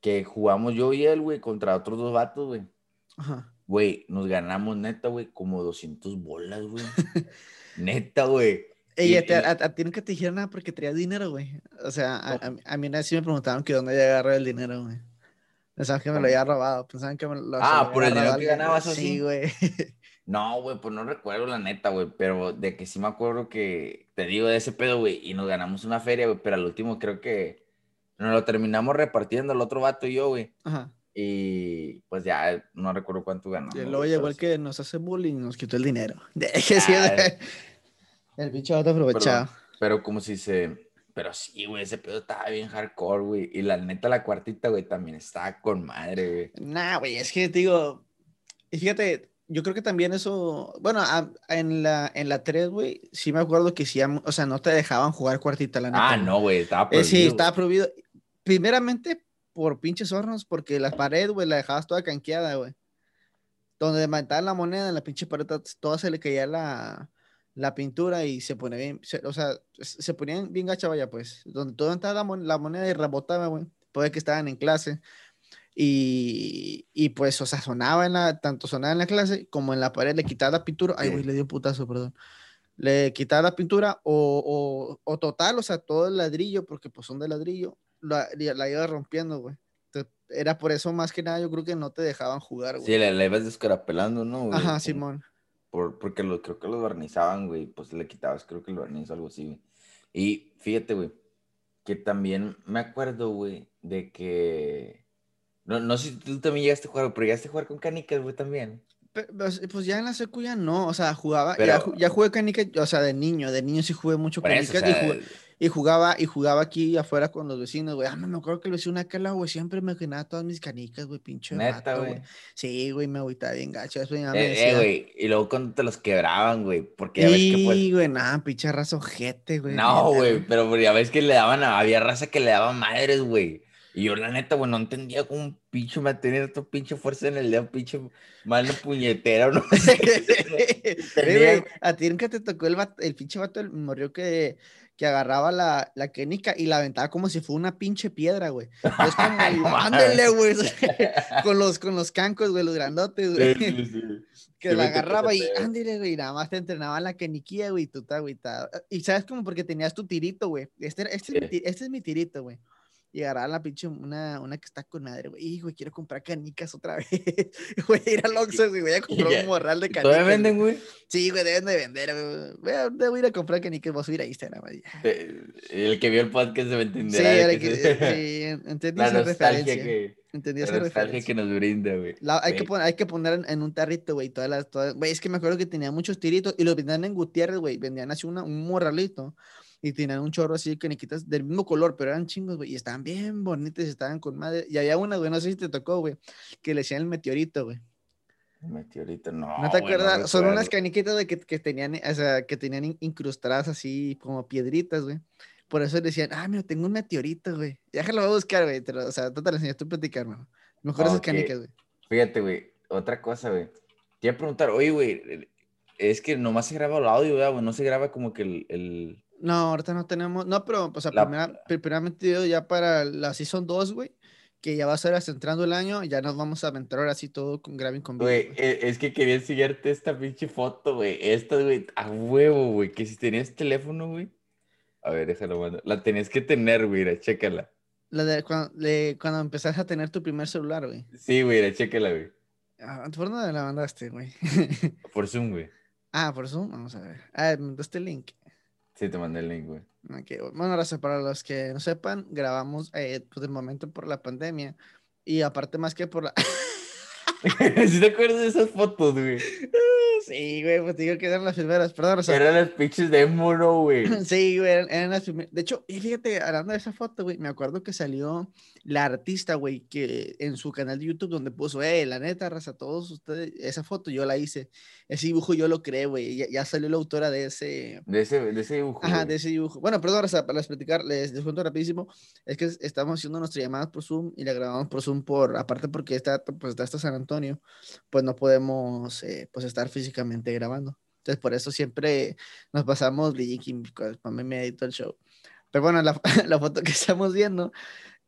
que jugamos yo y él, güey, contra otros dos vatos, güey. Ajá. Güey, nos ganamos neta, güey, como 200 bolas, güey. neta, güey. Ey, a, ti nunca te dijeron nada porque traías dinero, güey. O sea, a, a, mí sí me preguntaban que dónde había agarrado el dinero, güey. Pensaban que me lo había robado. Pensaban que me lo Ah, por el dinero que ganabas así. Sí, güey. No, güey, pues no recuerdo la neta, güey, pero de que sí me acuerdo que te digo de ese pedo, güey, y nos ganamos una feria, güey, pero al último creo que nos lo terminamos repartiendo el otro vato y yo, güey. Ajá. Y pues ya no recuerdo cuánto ganó. Y luego llegó el que nos hace bullying nos quitó el dinero. Ah, el bicho vato aprovechado. Pero, como si se. Pero sí, güey, ese pedo estaba bien hardcore, güey. Y la neta, la cuartita, güey, también estaba con madre, güey. Nah, güey, es que digo. Y fíjate, yo creo que también eso. Bueno, en la, en la 3, güey, sí me acuerdo que sí, o sea, no te dejaban jugar cuartita, la neta. Ah, no, güey, estaba prohibido. Eh, sí, estaba prohibido primeramente por pinches hornos, porque la pared, güey, la dejabas toda canqueada, güey. Donde levantaban la moneda, en la pinche pared, toda se le caía la, la pintura y se pone bien, o sea, se ponían bien gacha, vaya, pues. Donde todo entraba la, la moneda y rebotaba, güey. Puede que estaban en clase. Y, y, pues, o sea, sonaba en la, tanto sonaba en la clase como en la pared, le quitaba la pintura. Ay, güey, le dio un putazo, perdón. Le quitaba la pintura o, o, o, total, o sea, todo el ladrillo, porque pues son de ladrillo, la, la iba rompiendo, güey. Era por eso más que nada, yo creo que no te dejaban jugar, güey. Sí, la, ibas descarapelando, ¿no? Ajá, Simón. Por, porque lo, creo que los barnizaban, güey, pues le quitabas, creo que el barniz o algo así, güey. Y fíjate, güey, que también me acuerdo, güey, de que, No, no sé si tú también llegaste a jugar, pero llegaste a jugar con canicas, güey, también. Pues, pues ya en la secu ya no, o sea, jugaba, ya, ya, jugué canicas, o sea, de niño, de niño sí jugué mucho canicas y, jugaba, y jugaba aquí afuera con los vecinos, güey. Ah, me acuerdo que el vecino acá, güey, siempre me ganaba todas mis canicas, güey, pinche. Neta, güey. Sí, güey, me agüitaba bien gacho. Eso ya eh, eh, güey, y luego cuando te los quebraban, güey, porque ya ves que pues... güey, nada, pinche raza ojete, güey. No, güey, pero ya ves que le daban, había raza que le daba madres, güey. Y yo, la neta, güey, no entendía cómo un pinche me tenía esta pinche fuerza en el dedo, pinche mano puñetera, ¿no? a ti nunca te tocó el, el pinche vato, el morrió que, que agarraba la, la y la aventaba como si fuera una pinche piedra, güey. Es como, ándele, güey. con, los, con los cancos, güey, los grandotes, güey. Sí, sí, sí. Que la agarraba y ándele, güey, nada más te entrenaba la queniquía, güey, tú, güey. Y sabes como porque tenías tu tirito, güey. Este, este, es mi, este es mi tirito, güey y la pinche, una, una que está con madre, güey. Güey, quiero comprar canicas otra vez. voy a ir al Oxxo y voy a comprar un morral de canicas. ¿Todavía venden, güey? Sí, güey, deben de vender, güey. Voy a, ir a comprar canicas, voy a subir a Instagram. Güey. El que vio el podcast debe entender. Sí, que, sí, entendí esa referencia. Que, entendí esa referencia. que nos brinda, güey. Hay, que poner, hay que poner en, un tarrito, güey, todas las, todas, güey, es que me acuerdo que tenía muchos tiritos y los vendían en Gutiérrez, güey, vendían así una, un morralito y tenían un chorro así de caniquitas del mismo color, pero eran chingos, güey, y estaban bien bonitas, estaban con madre. Y había una, güey, no sé si te tocó, güey, que le decían el meteorito, güey. Meteorito, no. ¿No te acuerdas? Son unas caniquitas de que, que, tenían, o sea, que tenían incrustadas así como piedritas, güey. Por eso decían, ah, mira, tengo un meteorito, güey. Déjalo a buscar, güey. O sea, tú te lo enseñas, tú platicar, hermano. Mejor esas canicas, güey. Fíjate, güey, otra cosa, güey. Te iba a preguntar, oye, güey, es que nomás se graba el audio, güey, no se graba como que el, el, no, ahorita no tenemos. No, pero, pues, primera, primeramente ya para la Season 2, güey, que ya va a ser hasta entrando el año, ya nos vamos a aventar ahora sí todo con Graving con Güey, e, es que quería enseñarte esta pinche foto, güey. Esta, güey, a huevo, güey. Que si tenías teléfono, güey. A ver, déjalo, mando. La tenías que tener, güey, chécala. La de cuando, cuando empezaste a tener tu primer celular, güey. Sí, güey, chécala, güey. Ah, ¿Por dónde la mandaste, güey? por Zoom, güey. Ah, por Zoom, vamos a ver. Ah, me mandaste el link. Sí, te mandé el link, güey. Bueno, gracias para los que no sepan, grabamos eh, pues de momento por la pandemia y aparte más que por la... ¿Sí te acuerdas de esas fotos, güey? Sí, güey, pues digo que eran las primeras, perdón. eran las pinches de mono, güey. Sí, güey, eran, las primeras. De hecho, y fíjate, hablando de esa foto, güey, me acuerdo que salió la artista, güey, que en su canal de YouTube donde puso, eh, la neta, raza, todos ustedes, esa foto yo la hice. Ese dibujo yo lo creé, güey. Ya, salió la autora de ese... De ese, de ese dibujo. Ajá, de ese dibujo. Bueno, perdón, raza, para explicar, les, les cuento rapidísimo. Es que estamos haciendo nuestras llamadas por Zoom y la grabamos por Zoom por, aparte porque está, pues, está hasta San Antonio, pues no podemos, eh, pues, estar físicamente grabando. Entonces, por eso siempre nos pasamos linking, para mí me edito el show. Pero bueno, la, la, foto que estamos viendo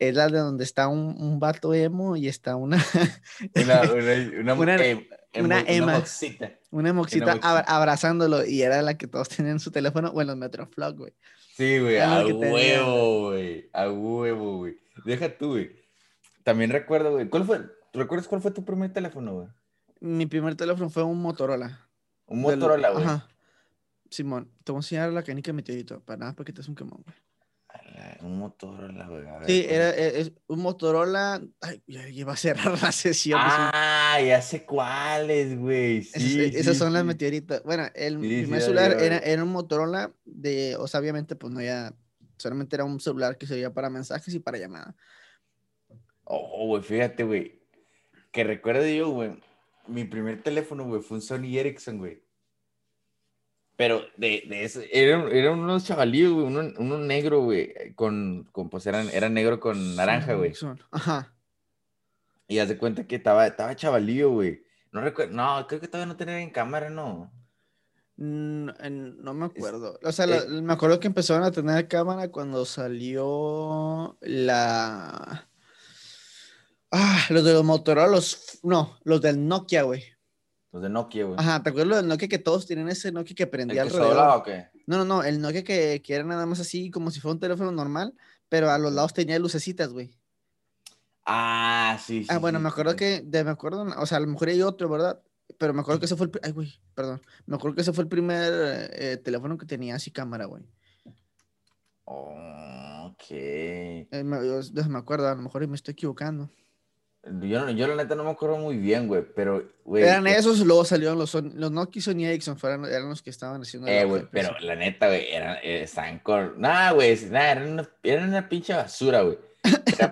es la de donde está un, un vato emo y está una... una, una, una, em, una, moxita. Una moxita abrazándolo y era la que todos tenían en su teléfono o en los Metroflog, güey. Sí, güey, a huevo, güey. A huevo, güey. Deja tú, güey. También recuerdo, güey. ¿Cuál fue? ¿Recuerdas cuál fue tu primer teléfono, güey? Mi primer teléfono fue un Motorola. Un Motorola, güey. Ajá. Simón, te voy a enseñar la canica meteorito, para nada, porque te es un quemón, güey. Un Motorola, güey. Sí, era, e, es, un Motorola. Ay, ya iba a cerrar la sesión. Ah, ya sé cuáles, güey. Sí, esas son las meteoritas. Bueno, el primer celular era, era, un Motorola de, o sea, obviamente, pues no ya, solamente era un celular que servía para mensajes y para llamadas. Oh, güey, fíjate, güey. Que recuerdo yo, güey, mi primer teléfono, güey, fue un Sony Ericsson, güey. Pero de, de eso, eran, eran unos chavalíos, güey, uno, uno, negro, güey, con, con, pues eran, era negro con naranja, güey. Ajá. Y haz de cuenta que estaba, estaba chavalío, güey. No recuerdo, no, creo que todavía no tenía en cámara, ¿no? No, no me acuerdo. O sea, eh, me acuerdo que empezaron a tener cámara cuando salió la... Ah, los de los Motorola, los... No, los del Nokia, güey. Los de Nokia, güey. Ajá, ¿te acuerdas del Nokia que todos tienen ese Nokia que prendía ¿El que alrededor? o qué? No, no, no, el Nokia que, que, era nada más así como si fuera un teléfono normal, pero a los lados tenía lucecitas, güey. Ah, sí, sí. Ah, bueno, me acuerdo que, de, me acuerdo, o sea, a lo mejor hay otro, ¿verdad? Pero me acuerdo que ese fue el, ay, güey, perdón. Me acuerdo que ese fue el primer eh, teléfono que tenía así cámara, güey. Oh, ok. Eh, me, me acuerdo, a lo mejor me estoy equivocando. Yo, yo la neta no me acuerdo muy bien, güey, pero, güey. Eran esos, luego salieron los, los Nokia Sony Ericsson, fueron, eran los que estaban haciendo. Eh, güey, pero la neta, güey, eran, eh, estaban con. Nah, güey, nah, eran una, eran una pinche basura, güey.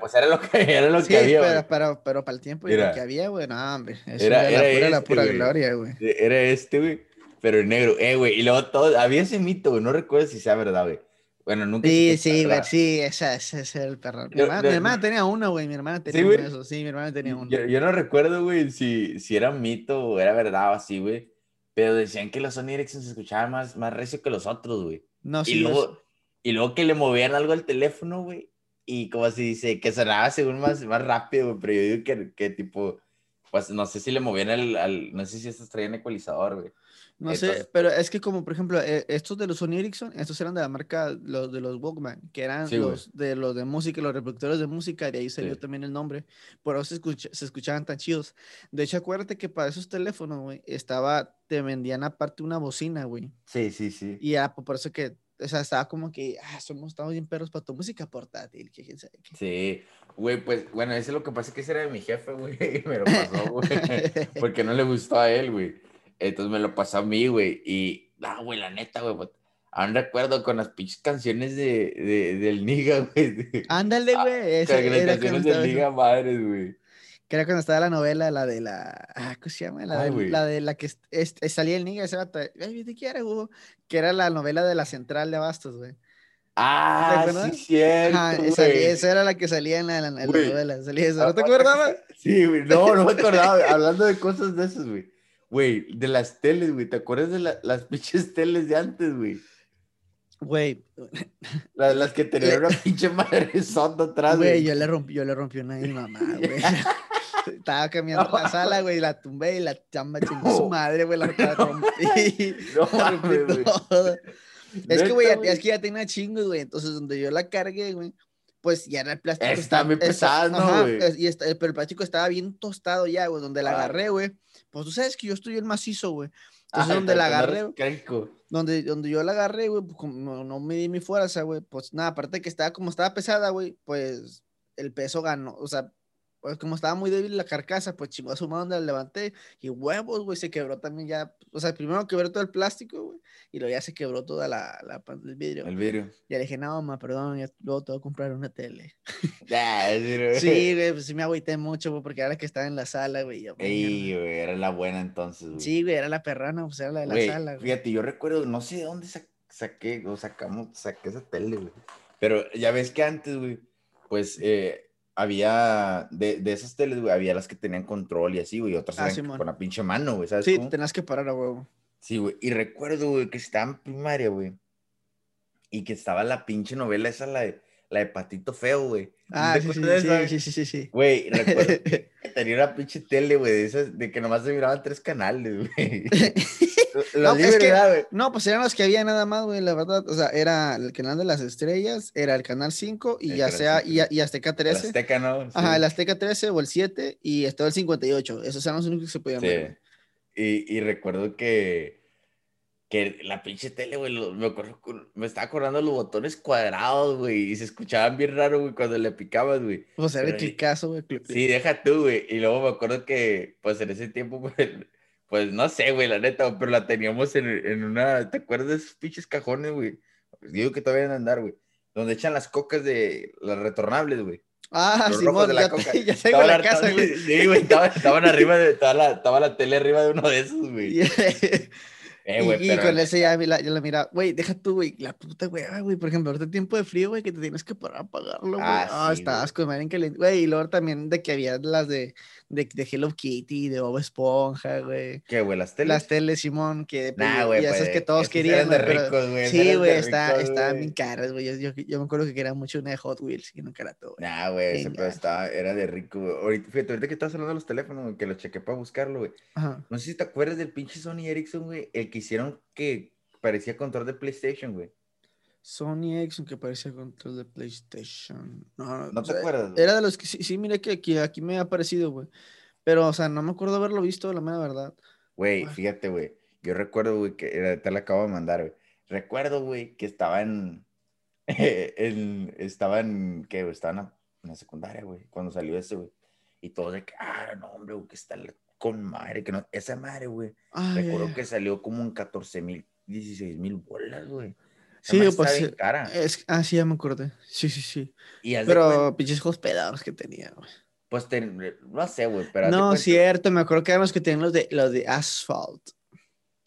pues era lo que, era lo que había, pero, pero, pero, para el tiempo y lo que había, güey, no, hombre. Eso era, era, la, pura, la este, pura gloria, güey. Era este, güey, pero en negro. Eh, güey, y luego todo, había ese mito, güey, no recuerdo si sea verdad, güey bueno, nunca. Sí, sí, güey, sí, ese, ese es el perro. Mi, hermana, tenía uno, güey. Mi hermana tenía uno eso. Sí, mi hermana tenía uno. Yo, yo no recuerdo, güey, si, si era un mito o era verdad o así, güey. Pero decían que los Sony Ericsson se escuchaban más, más recio que los otros, güey. No, sí. Y luego, y luego que le movían algo al teléfono, güey. Y como así dice, que sonaba según más, más rápido, güey. Pero yo digo que, que tipo, pues no sé si le movían al, al no sé si estos traían ecualizador, güey. No sé, pero es que como por ejemplo, eh, estos de los Sony Ericsson, estos eran de la marca, los de los Walkman, que eran los de los de música, los reproductores de música, de ahí salió también el nombre, por eso se, escucha, se, escuchaban tan chidos. De hecho, acuérdate que para esos teléfonos, güey, estaba, te vendían aparte una bocina, güey. Sí, sí, sí. Y ya, por eso que, o sea, estaba como que, ah, somos, estamos bien perros para tu música portátil, que quién sabe Sí, güey, pues, bueno, eso es lo que pasa, que ese era de mi jefe, güey, me lo pasó, güey, porque no le gustó a él, güey. Entonces me lo pasó a mí, güey. Y, ah, güey, la neta, güey. Pues, aún recuerdo con las pinches canciones de, de, del Niga, güey. Ándale, ah, güey. Ah, las canciones del Niga, madres, güey. Que era cuando estaba la novela, la de la. Ah, ¿Cómo se llama? La, de, la de la que salía el Niga, ese vato. Ay, ¿te quieres, güey? Que era la novela de la central de Abastos, güey. Ah, sí, cierto. Ajá, esa, esa, era la que salía en la, en la novela. Salía eso. ¿No te acordabas? Sí, güey. No, no me acordaba. Hablando de cosas de esas, güey. Güey, de las teles, güey. ¿Te acuerdas de las pinches teles de antes, güey? Güey. Las, las que tenían una pinche madre sonda atrás, güey. Yo le rompí, yo le rompí una a mi mamá, güey. Estaba caminando la sala, güey, la tumbé y la chamba chingó su madre, güey, la rompí. No mames, güey. Es que, güey, es que ya tenía chingos, güey. Entonces, donde yo la cargué, güey, pues ya era el plástico. Está muy pesado, güey. Y pero el plástico estaba bien tostado ya, güey. Donde la agarré, güey. Pues tú sabes que yo estoy en macizo, güey. Entonces, donde la agarré, donde, donde yo la agarré, güey, pues no, no me di mi fuerza, güey. Pues nada, aparte que estaba como estaba pesada, güey, pues el peso ganó. O sea, pues como estaba muy débil la carcasa, pues chingó a su mano la levanté y huevos, güey, se quebró también ya. O sea, primero quebró todo el plástico, güey, y luego ya se quebró toda la, la el vidrio. El vidrio. Ya le dije, no, mamá, perdón, ya, luego te voy a comprar una tele. Sí, güey, pues sí me agüité mucho, güey, porque ahora que estaba en la sala, güey. Ey, güey, era la buena entonces, güey. Sí, güey, era la perrana, pues era la de la sala, güey. Fíjate, yo recuerdo, no sé de dónde saqué, o sacamos, saqué esa tele, güey. Pero ya ves que antes, güey, pues, eh, había de, de esas teles, güey, había las que tenían control y así, güey, otras ah, con la pinche mano, güey, ¿sabes? Sí, tenías que parar a huevo. Sí, güey, y recuerdo, güey, que estaba en primaria, güey, y que estaba la pinche novela esa, la de, la de Patito Feo, güey. Ah, sí sí, sí, sí, sí, sí, Güey, recuerdo que tenía una pinche tele, güey, de esas, de que nomás se miraban tres canales, güey. no, es que, no, pues eran los que había nada más, güey, la verdad. O sea, era el canal de las estrellas, era el canal 5 y ya sea, y, y, Azteca 13. El Azteca, ¿no? Ajá, el Azteca 13 o el 7 y estaba el 58. Esos eran los únicos que se podían ver. Y, y recuerdo que, que la pinche tele, güey, me, acuerdo, me estaba acordando los botones cuadrados, güey, y se escuchaban bien raro, güey, cuando le picabas, güey. O sea, el clicazo, güey. Sí, deja tú, güey. Y luego me acuerdo que, pues en ese tiempo, güey, pues no sé, güey, la neta, pero la teníamos en, en una. ¿Te acuerdas de esos pinches cajones, güey? Digo que todavía deben andar, güey. Donde echan las cocas de las retornables, güey. Ah, sí, de la ya, coca. ya tengo la, casa, güey. Sí, güey, estaban, arriba de, estaba la, estaba la tele arriba de uno de esos, güey. Eh, y, con ese ya, ya la mira, güey, deja tú, güey, la puta, güey, güey, por ejemplo, ahorita tiempo de frío, güey, que te tienes que parar a pagarlo, güey. Ah, sí, estabas con madre en caliente, güey, y luego también de que había las de, de, de Hello Kitty, de Bob Esponja, güey. ¿Qué, güey, las teles? Las teles, Simón, que, pues, nah, güey, y esas pues, que todos querían, de ricos, güey. Sí, güey, está, estaban bien caras, güey, yo, yo, yo, me acuerdo que quería mucho una de Hot Wheels y nunca la tuve. Nah, güey, ese pedo estaba, era de rico, güey. Ahorita, fíjate, ahorita que estás hablando de los teléfonos, que los chequé para buscarlo, güey. No sé si te acuerdas del pinche Sony Ericsson, güey, el que hicieron que parecía control de PlayStation, güey. Sony Ericsson que parecía control de PlayStation. No, ¿No te acuerdas? Era de los que sí, sí mire que aquí, aquí me ha aparecido, güey. Pero, o sea, no me acuerdo haberlo visto, la mera verdad. Güey, fíjate, güey. Yo recuerdo, güey, que era, te la acabo de mandar, güey. Recuerdo, güey, que estaba en, en. Estaba en. ¿Qué, güey? Estaba en la, secundaria, güey, cuando salió ese, güey. Y todo de que, ah, no, hombre, güey, que está con madre, que no, esa madre, güey. Recuerdo que salió como en 14 mil, 16 mil bolas, güey. Sí, pues. Eh, cara. Es, ah, sí, ya me acordé. Sí, sí, sí. pero pinches juegos pedados que tenía, güey. Pues no sé, güey, pero. No, cierto, me acuerdo que eran los que tenían los de, los de Asphalt.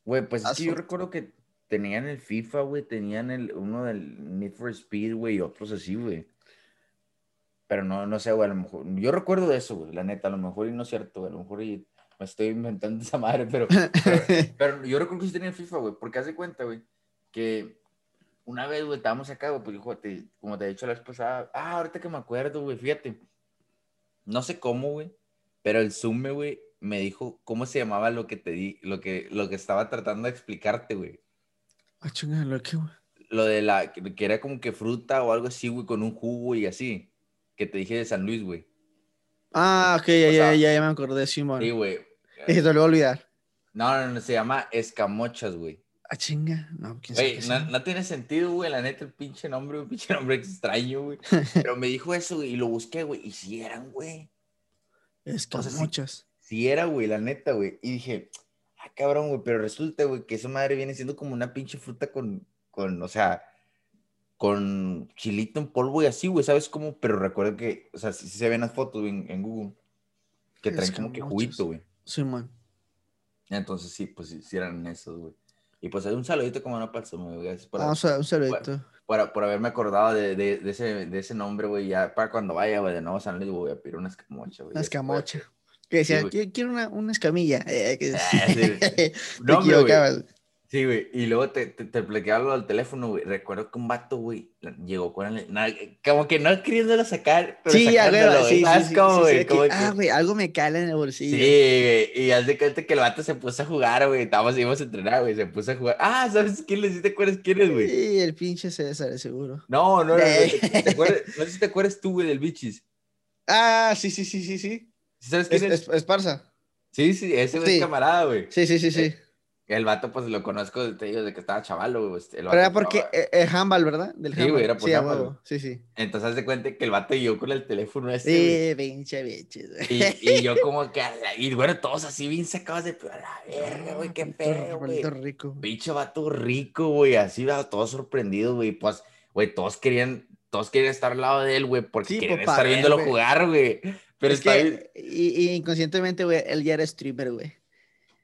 Güey, pues sí, yo recuerdo que tenían el FIFA, güey, tenían el, uno del Need for Speed, güey, y otros así, güey. Pero no, no sé, güey, a lo mejor. Yo recuerdo de eso, güey, la neta, a lo mejor y no es cierto, güey, a lo mejor y me estoy inventando esa madre, pero, pero, yo recuerdo que sí tenía el FIFA, güey, porque hace cuenta, güey, que una vez, güey, estábamos acá, güey, pues, hijo, como te he dicho la vez pasada, ah, ahorita que me acuerdo, güey, fíjate, no sé cómo, güey, pero el Zoom, güey, me dijo cómo se llamaba lo que te di, lo que, lo que estaba tratando de explicarte, güey. Ah, chingada, lo que, güey. Lo de la, que, era como que fruta o algo así, güey, con un jugo y así, que te dije de San Luis, güey. Ah, ok, ya, ya, ya, ya, me acordé, Simón. Sí, güey. Y se te lo voy a olvidar. No, no, no, se llama escamochas, güey. Ah, chinga. No, ¿quién sabe no, no, tiene sentido, güey, la neta, el pinche nombre, un pinche nombre extraño, güey. Pero me dijo eso, güey, y lo busqué, güey, y si eran, güey. Escamochas. si, era, güey, la neta, güey. Y dije, ah, cabrón, güey, pero resulta, güey, que esa madre viene siendo como una pinche fruta con, con, o sea, con chilito en polvo y así, güey, ¿sabes cómo? Pero recuerdo que, o sea, si, se ven las fotos en, en Google, que traen como que juguito, güey. Sí, man. Entonces sí, pues sí, eran esos, güey. Y pues un saludito como no pasó, güey. Por, un saludito. Por, por, haberme acordado de, de, de, ese, de ese nombre, güey. Ya para cuando vaya, güey, de nuevo a San Luis, voy a pedir una escamocha, güey. Una escamocha. Que decía, quiero una, una escamilla. Eh, que... Ah, no, güey. Sí, güey. Y luego te, te, te algo al teléfono, güey. Recuerdo que un vato, güey, llegó con el. como que no queriéndolo sacar, pero sí, sacándolo, sí, ¿Sabes sí, cómo, güey? ah, güey, algo me cala en el bolsillo. Sí, güey. Y haz de cuenta que el vato se puso a jugar, güey. Estábamos, íbamos a entrenar, güey. Se puso a jugar. Ah, ¿sabes quién le ¿Sí te acuerdas quién es, güey? Sí, el pinche César, seguro. No, no, no. no, ¿te, acuerdas? no sé si te acuerdas tú, güey, del bichis. Ah, sí, sí, sí, sí, sí. ¿Sabes quién es? Es, Esparza. Sí, sí, ese es camarada, güey. Sí, sí, sí, sí. Eh, el vato, pues lo conozco, te digo, de que estaba chavalo, güey. Pero era porque es Hambal, ¿verdad? Del sí, güey, era por sí. Sí, sí. Entonces, haz de cuenta que el vato y yo con el teléfono ese. Sí, pinche biches. Y, y, yo, como que, y bueno, todos así bien sacados de, a la verga, güey, qué pedo, güey. rico. Pinche vato rico, güey, así, todos sorprendidos, güey. Pues, güey, todos querían, todos querían estar al lado de él, güey, porque querían pues, estar viéndolo jugar, güey. Pero es que, y, y inconscientemente, güey, él ya era streamer, güey.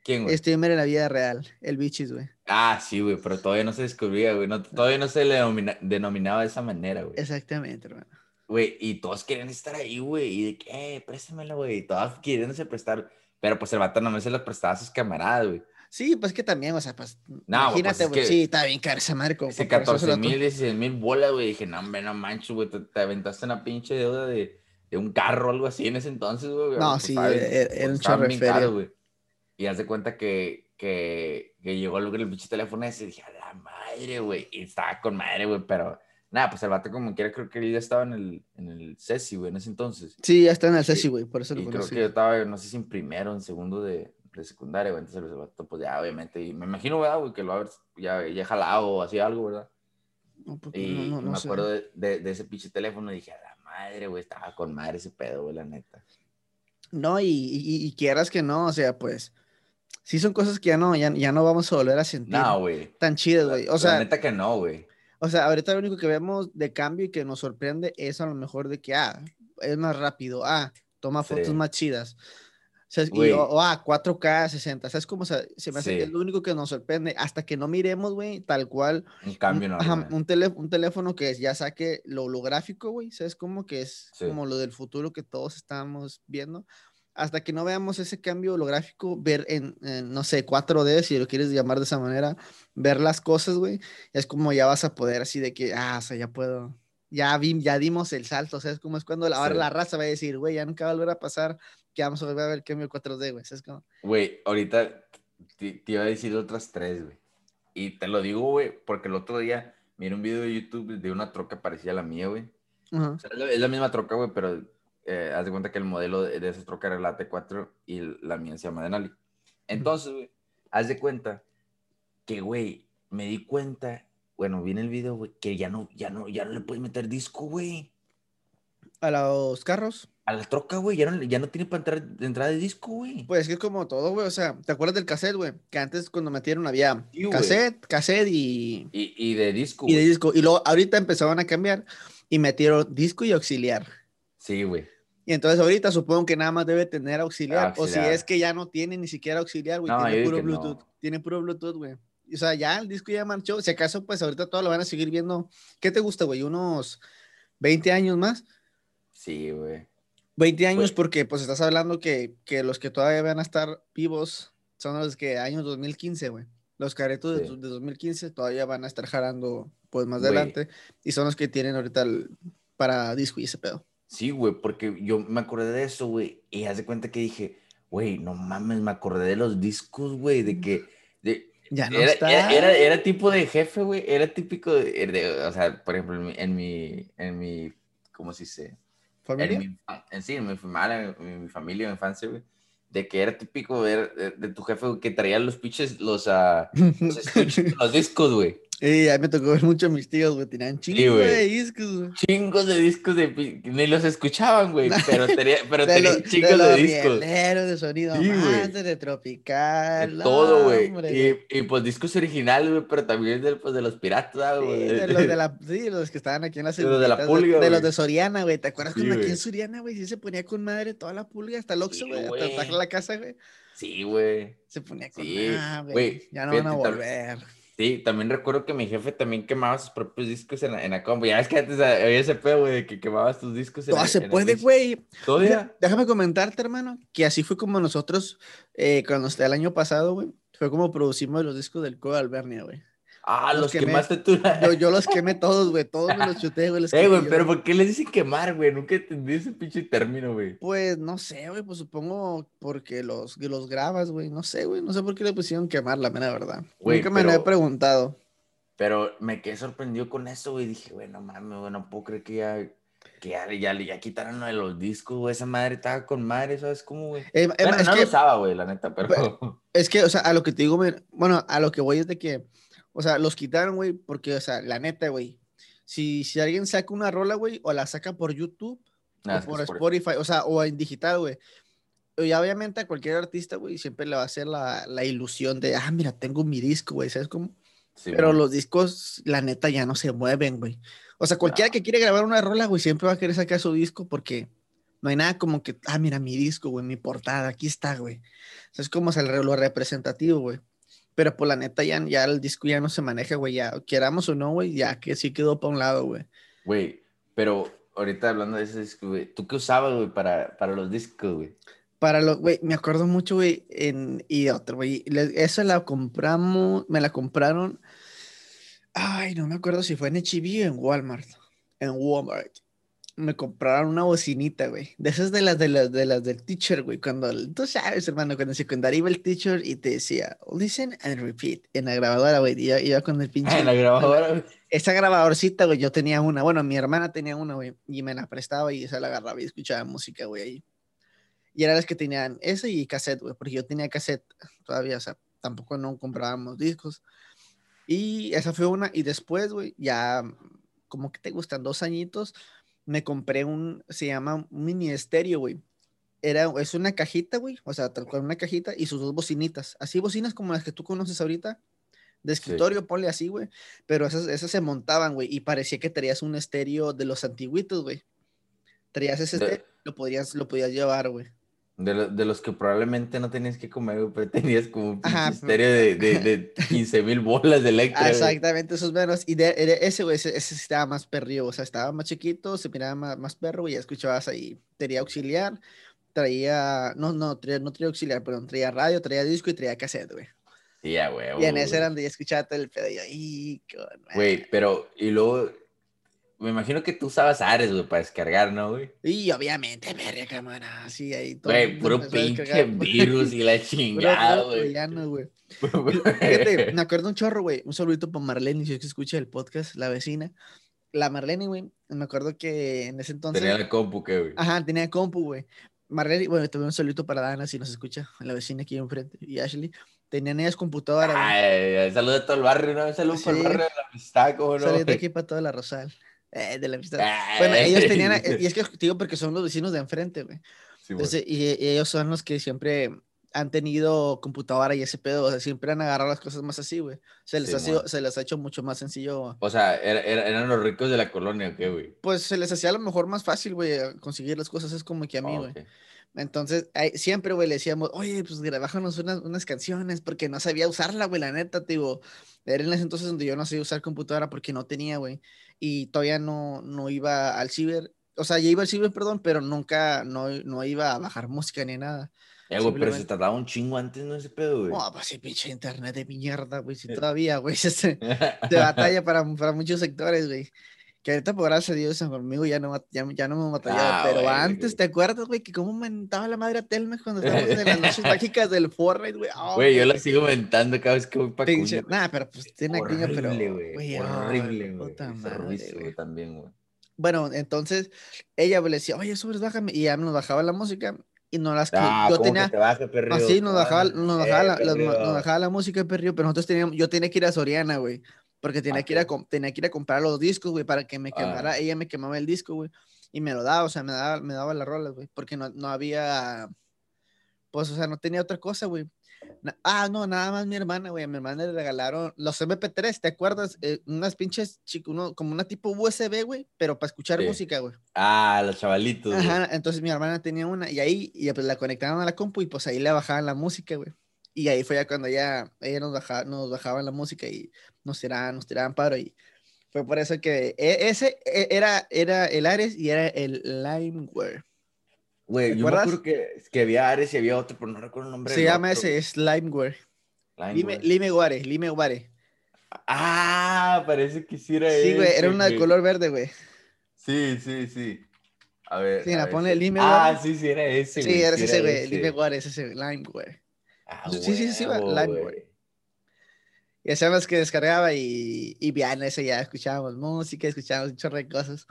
¿Quién, güey? Streamer en la vida real, el Bichis, güey. Ah, sí, güey, pero todavía no se descubría, güey. todavía no se le denominaba de esa manera, güey. Exactamente, hermano. Güey, y todos querían estar ahí, güey. Y de que, eh, préstamela, güey. Y todos queriéndose prestar. Pero pues el vato no me se lo prestaba a sus camaradas, güey. Sí, pues que también, o sea, pues. No, pues, imagínate, güey. sí, está bien caro esa. Como ese 14 mil, 16 mil bolas, güey. Dije, no, hombre, no manches, güey. Te, aventaste una pinche deuda de, de, un carro o algo así en ese entonces, güey. No, pues, sí, era, era un chorro güey. Y haz de cuenta que, que, que llegó el, el pinche teléfono ese y dije, a la madre, güey. Y estaba con madre, güey, pero nada, pues el vato como quiera, creo que ya estaba en el, en el CESI, güey, en ese entonces. Sí, ya está en el CESI, güey, por eso lo y creo que yo estaba, no sé si en primero o en segundo de, de secundaria, güey. Entonces el vato, pues ya, obviamente, y me imagino, güey, que lo va a haber ya, ya jalado o así algo, ¿verdad? No, pues, y, no, no, me acuerdo de, de, de, ese pinche teléfono y dije, a la madre, güey, estaba con madre ese pedo, güey, la neta. No, y, y, y quieras que no, o sea, pues sí son cosas que ya no, ya, ya no vamos a volver a sentir. No, güey. Tan chidas, güey. O sea, la neta que no, güey. O sea, ahorita lo único que vemos de cambio y que nos sorprende es a lo mejor de que, ah, es más rápido, ah, toma fotos más chidas. O, sea, y, o, ah, 4K, 60. ¿Sabes cómo? O sea, se me hace que es lo único que nos sorprende. Hasta que no miremos, güey, tal cual. Un cambio, no. un, un, teléfono que ya saque lo holográfico, güey. ¿Sabes cómo? Que es como lo del futuro que todos estamos viendo hasta que no veamos ese cambio holográfico, ver en, no sé, 4D, si lo quieres llamar de esa manera, ver las cosas, güey, es como ya vas a poder así de que, ah, o sea, ya puedo, ya, vi, ya dimos el salto, o sea, es como es cuando la, ahora la raza va a decir, güey, ya nunca va a volver a pasar que vamos a volver a ver el cambio 4D, güey, ¿sabes cómo? Güey, ahorita te, iba a decir otras tres, güey, y te lo digo, güey, porque el otro día miré un video de YouTube de una troca parecida a la mía, güey. o sea, es la misma troca, güey, pero eh, haz de cuenta que el modelo de, de esa troca era la T4 y la mía se llama Denali. Entonces, güey, haz de cuenta que, güey, me di cuenta, bueno, vi en el video, güey, que ya no, ya no, ya no le puedes meter disco, güey. ¿A los carros? A la troca, güey, ya no, ya no tiene para entrar, entrada de disco, güey. Pues es que es como todo, güey. O sea, ¿te acuerdas del cassette, güey? Que antes cuando metieron había cassette, cassette y... y... y. de disco. Y de disco. Y luego ahorita empezaron a cambiar y metieron disco y auxiliar. Sí, güey. Y entonces ahorita supongo que nada más debe tener auxiliar. O si es que ya no tiene ni siquiera auxiliar, güey. tiene puro Bluetooth. Tiene puro Bluetooth, güey. O sea, ya el disco ya marchó. Si acaso, pues ahorita todo lo van a seguir viendo. ¿Qué te gusta, güey? ¿Unos 20 años más? Sí, güey. 20 años porque pues estás hablando que, que, los que todavía van a estar vivos son los que años 2015, güey. Los caretos de, 2015 todavía van a estar jalando pues más adelante y son los que tienen ahorita para disco y ese pedo. Sí, güey, porque yo me acordé de eso, güey, y haz de cuenta que dije, güey, no mames, me acordé de los discos, güey, de que... De, ya no era, está. Era, era, tipo de jefe, güey, era típico de, o sea, por ejemplo, en mi, en mi, en mi ¿cómo se dice? ¿Familia? En, mi, en sí, en mi, familia, en mi familia, en mi infancia, güey, de que era típico ver de, tu jefe que traía los pinches, los, uh, los, los discos, güey. Y a mí me tocó ver mucho a mis tíos, güey. Tenían chingos de discos, güey. Chingos de discos de. Ni los escuchaban, güey. Pero tenía, pero tenía chingos de, de discos. de sonido sí, más, de tropical. De todo, güey. Y, y, pues discos originales, güey. Pero también de, pues, de los piratas, güey. Sí, de los de la. Sí, los que estaban aquí en la De los de la pulga. De, los de Soriana, güey. ¿Te acuerdas cuando aquí en Soriana, güey? Sí se ponía con madre toda la pulga, hasta el Oxxo, güey. Hasta la casa, güey. Sí, güey. Se ponía con sí, güey. Ya no van a volver. Sí, también recuerdo que mi jefe también quemaba sus propios discos en la, en la compu. Ya ves que antes había ese pedo, güey, que quemabas tus discos en Todo se puede, güey. ¿Todavía? Déjame comentarte, hermano, que así fue como nosotros, eh, cuando el año pasado, güey, fue como producimos los discos del Codo Albernia, güey. Ah, los, quemaste tú. Yo, yo, los quemé todos, güey. Todos me los chuté, güey. Eh, güey, pero ¿por qué les dicen quemar, güey? Nunca entendí ese pinche término, güey. Pues no sé, güey. Pues supongo porque los, los grabas, güey. No sé, güey. No sé por qué le pusieron quemar, la mera verdad. Nunca me lo he preguntado. Pero me quedé sorprendido con eso, güey. Dije, güey, no mames, güey, no puedo creer que ya, que ya, ya, ya quitaron de los discos, güey. Esa madre estaba con madre, ¿sabes cómo, güey? Eh, eh no lo usaba, güey, la neta, pero... Es que, o sea, a lo que te digo, bueno, a lo que voy es de que o sea, los quitaron, güey, porque, o sea, la neta, güey, si, si alguien saca una rola, güey, o la saca por YouTube o por Spotify, o sea, o en digital, güey. Y obviamente a cualquier artista, güey, siempre le va a hacer la, la ilusión de, ah, mira, tengo mi disco, güey, ¿sabes cómo? Sí, Pero los discos, la neta, ya no se mueven, güey. O sea, cualquiera que quiere grabar una rola, güey, siempre va a querer sacar su disco porque no hay nada como que, ah, mira mi disco, güey, mi portada, aquí está, güey. O sea, es como lo representativo, güey. Pero por pues, la neta, ya, ya el disco ya no se maneja, güey. Ya, queramos o no, güey, ya que sí quedó para un lado, güey. Güey, pero ahorita hablando de ese disco, güey, ¿tú qué usabas, güey, para, para los discos, güey? Para los, güey, me acuerdo mucho, güey, en, y otro, güey. Esa la compramos, me la compraron. Ay, no me acuerdo si fue en HB o en Walmart. En Walmart me compraron una bocinita, güey. De esas de las de las de las del teacher, güey. Cuando tú sabes, hermano, cuando se secundaria iba el teacher y te decía, listen and repeat en la grabadora, güey. Y iba con el pinche. En la grabadora, güey. Esa grabadorcita, güey, yo tenía una. Bueno, mi hermana tenía una, güey. Y me la prestaba y esa la agarraba y escuchaba música, güey, ahí. Y eran las que tenían ese y cassette, güey. Porque yo tenía cassette todavía, o sea, tampoco no comprábamos discos. Y esa fue una. Y después, güey, ya como que te gustan dos añitos me compré un, se llama un mini estéreo, güey. Era, es una cajita, güey, o sea, con una cajita y sus dos bocinitas. Así bocinas como las que tú conoces ahorita, de escritorio, ponle así, güey. Pero esas, esas se montaban, güey, y parecía que tenías un estéreo de los antiguitos, güey. Traías ese estéreo, lo podías, lo podías llevar, güey. De, de, los que probablemente no tenías que comer, pero tenías como un estéreo de, de, de 15 mil bolas de electro. Exactamente, esos menos. Y de, ese, güey, ese, estaba más perrío, o sea, estaba más chiquito, se miraba más, más perro, y ya escuchabas ahí. Tenía auxiliar, traía, no, no, traía, no traía auxiliar, perdón, traía radio, traía disco y traía cassette, güey. Sí, ya, güey. Y en ese eran de escuchaba todo el pedo, y yo, Güey, pero, y luego me imagino que tú usabas Ares, güey, para descargar, ¿no, güey? Y obviamente, verga, cámara, sí, ahí todo. Güey, puro pinche virus y la chingada, güey. güey. Fíjate, me acuerdo un chorro, güey. Un saludito para Marlene, si es que escucha el podcast, la vecina. La Marlene, güey, me acuerdo que en ese entonces. Tenía la compu, ¿qué, güey? Ajá, tenía compu, güey. Marlene, bueno, también un saludito para Dana, si nos escucha, la vecina aquí enfrente. Y Ashley. Tenían ellas computadoras. Ay, saludos a todo el barrio, ¿no? Saludos para el barrio de la amistad, ¿cómo no? Saludos aquí para toda la Rosal. Eh, de la amistad. Bueno, ellos tenían, y es que digo porque son los vecinos de enfrente, güey. Entonces, y, y, ellos son los que siempre han tenido computadora y ese pedo, o sea, siempre han agarrado las cosas más así, güey. Se, les ha sido, se les ha hecho mucho más sencillo. O sea, eran los ricos de la colonia, ¿qué, güey? Pues se les hacía a lo mejor más fácil, güey, conseguir las cosas, es como que a mí, ah, güey. Entonces, siempre, güey, le decíamos, oye, pues grabájanos unas, unas canciones, porque no sabía usarla, güey, la neta, digo. Era en ese entonces donde yo no sabía usar computadora porque no tenía, güey. Y todavía no, no iba al ciber. O sea, ya iba al ciber, perdón, pero nunca, no, no iba a bajar música ni nada. Eh, güey, pero se tardaba un chingo antes, ¿no? Ese pedo, güey. No, pues sí, pinche internet de mierda, güey. Si todavía, güey, se, de batalla para, para muchos sectores, güey. Que ahorita, por gracias a Dios, conmigo ya no, ya, ya no me batallaba. Ah, pero antes, ¿te acuerdas, güey? Que cómo mentaba la madre a Telmex cuando estábamos en las noches mágicas del Fortnite, güey. Oh, güey, yo la sigo mentando cada vez que voy para Pinche, Nah, pero pues tiene Acuña, pero. Güey, horrible, güey. Puta madre, güey. También, güey. Bueno, entonces ella le decía, oye, subes, bájame. Y ya nos bajaba la música y no las que ah, yo tenía que así nos bajaba, nos bajaba, la, nos bajaba la música de perrillo pero nosotros teníamos yo tenía que ir a Soriana güey porque tenía, que ir a, tenía que ir a comprar los discos, güey, para que me quemara. Ah. Ella me quemaba el disco, güey. Y me lo daba, o sea, me daba, me daba las rolas, güey. Porque no, no había. Pues, o sea, no tenía otra cosa, güey. ah, no, nada más mi hermana, güey. A mi hermana le regalaron los MP3, ¿te acuerdas? Eh, unas pinches, chico, uno, como una tipo USB, güey, pero para escuchar música, güey. Ah, los chavalitos. Ajá, entonces mi hermana tenía una y ahí, y pues la conectaban a la compu y pues ahí le bajaban la música, güey. Y ahí fue ya cuando ya ella nos bajaba, nos bajaban la música y nos tiraban, nos tiraban paro. Y fue por eso que e, ese e, era, era el Ares y era el Limeware. Güey, yo me acuerdo que, que, había Ares y había otro, pero no recuerdo el nombre. Se llama ese, es Limeware. Limeware. Limeware, Limeware. Ah, parece que sí era Sí, güey, era una de color verde, güey. Sí, sí, sí. A ver. Sí, la pone Limeware. Ah, sí, sí, era ese. Sí, era ese, güey. Limeware, ese, ese, Limeware. Ah, sí, sí, sí, Limeware. Y hacían las que descargaba y, y bien, ese ya escuchábamos música, escuchábamos un chorro de cosas.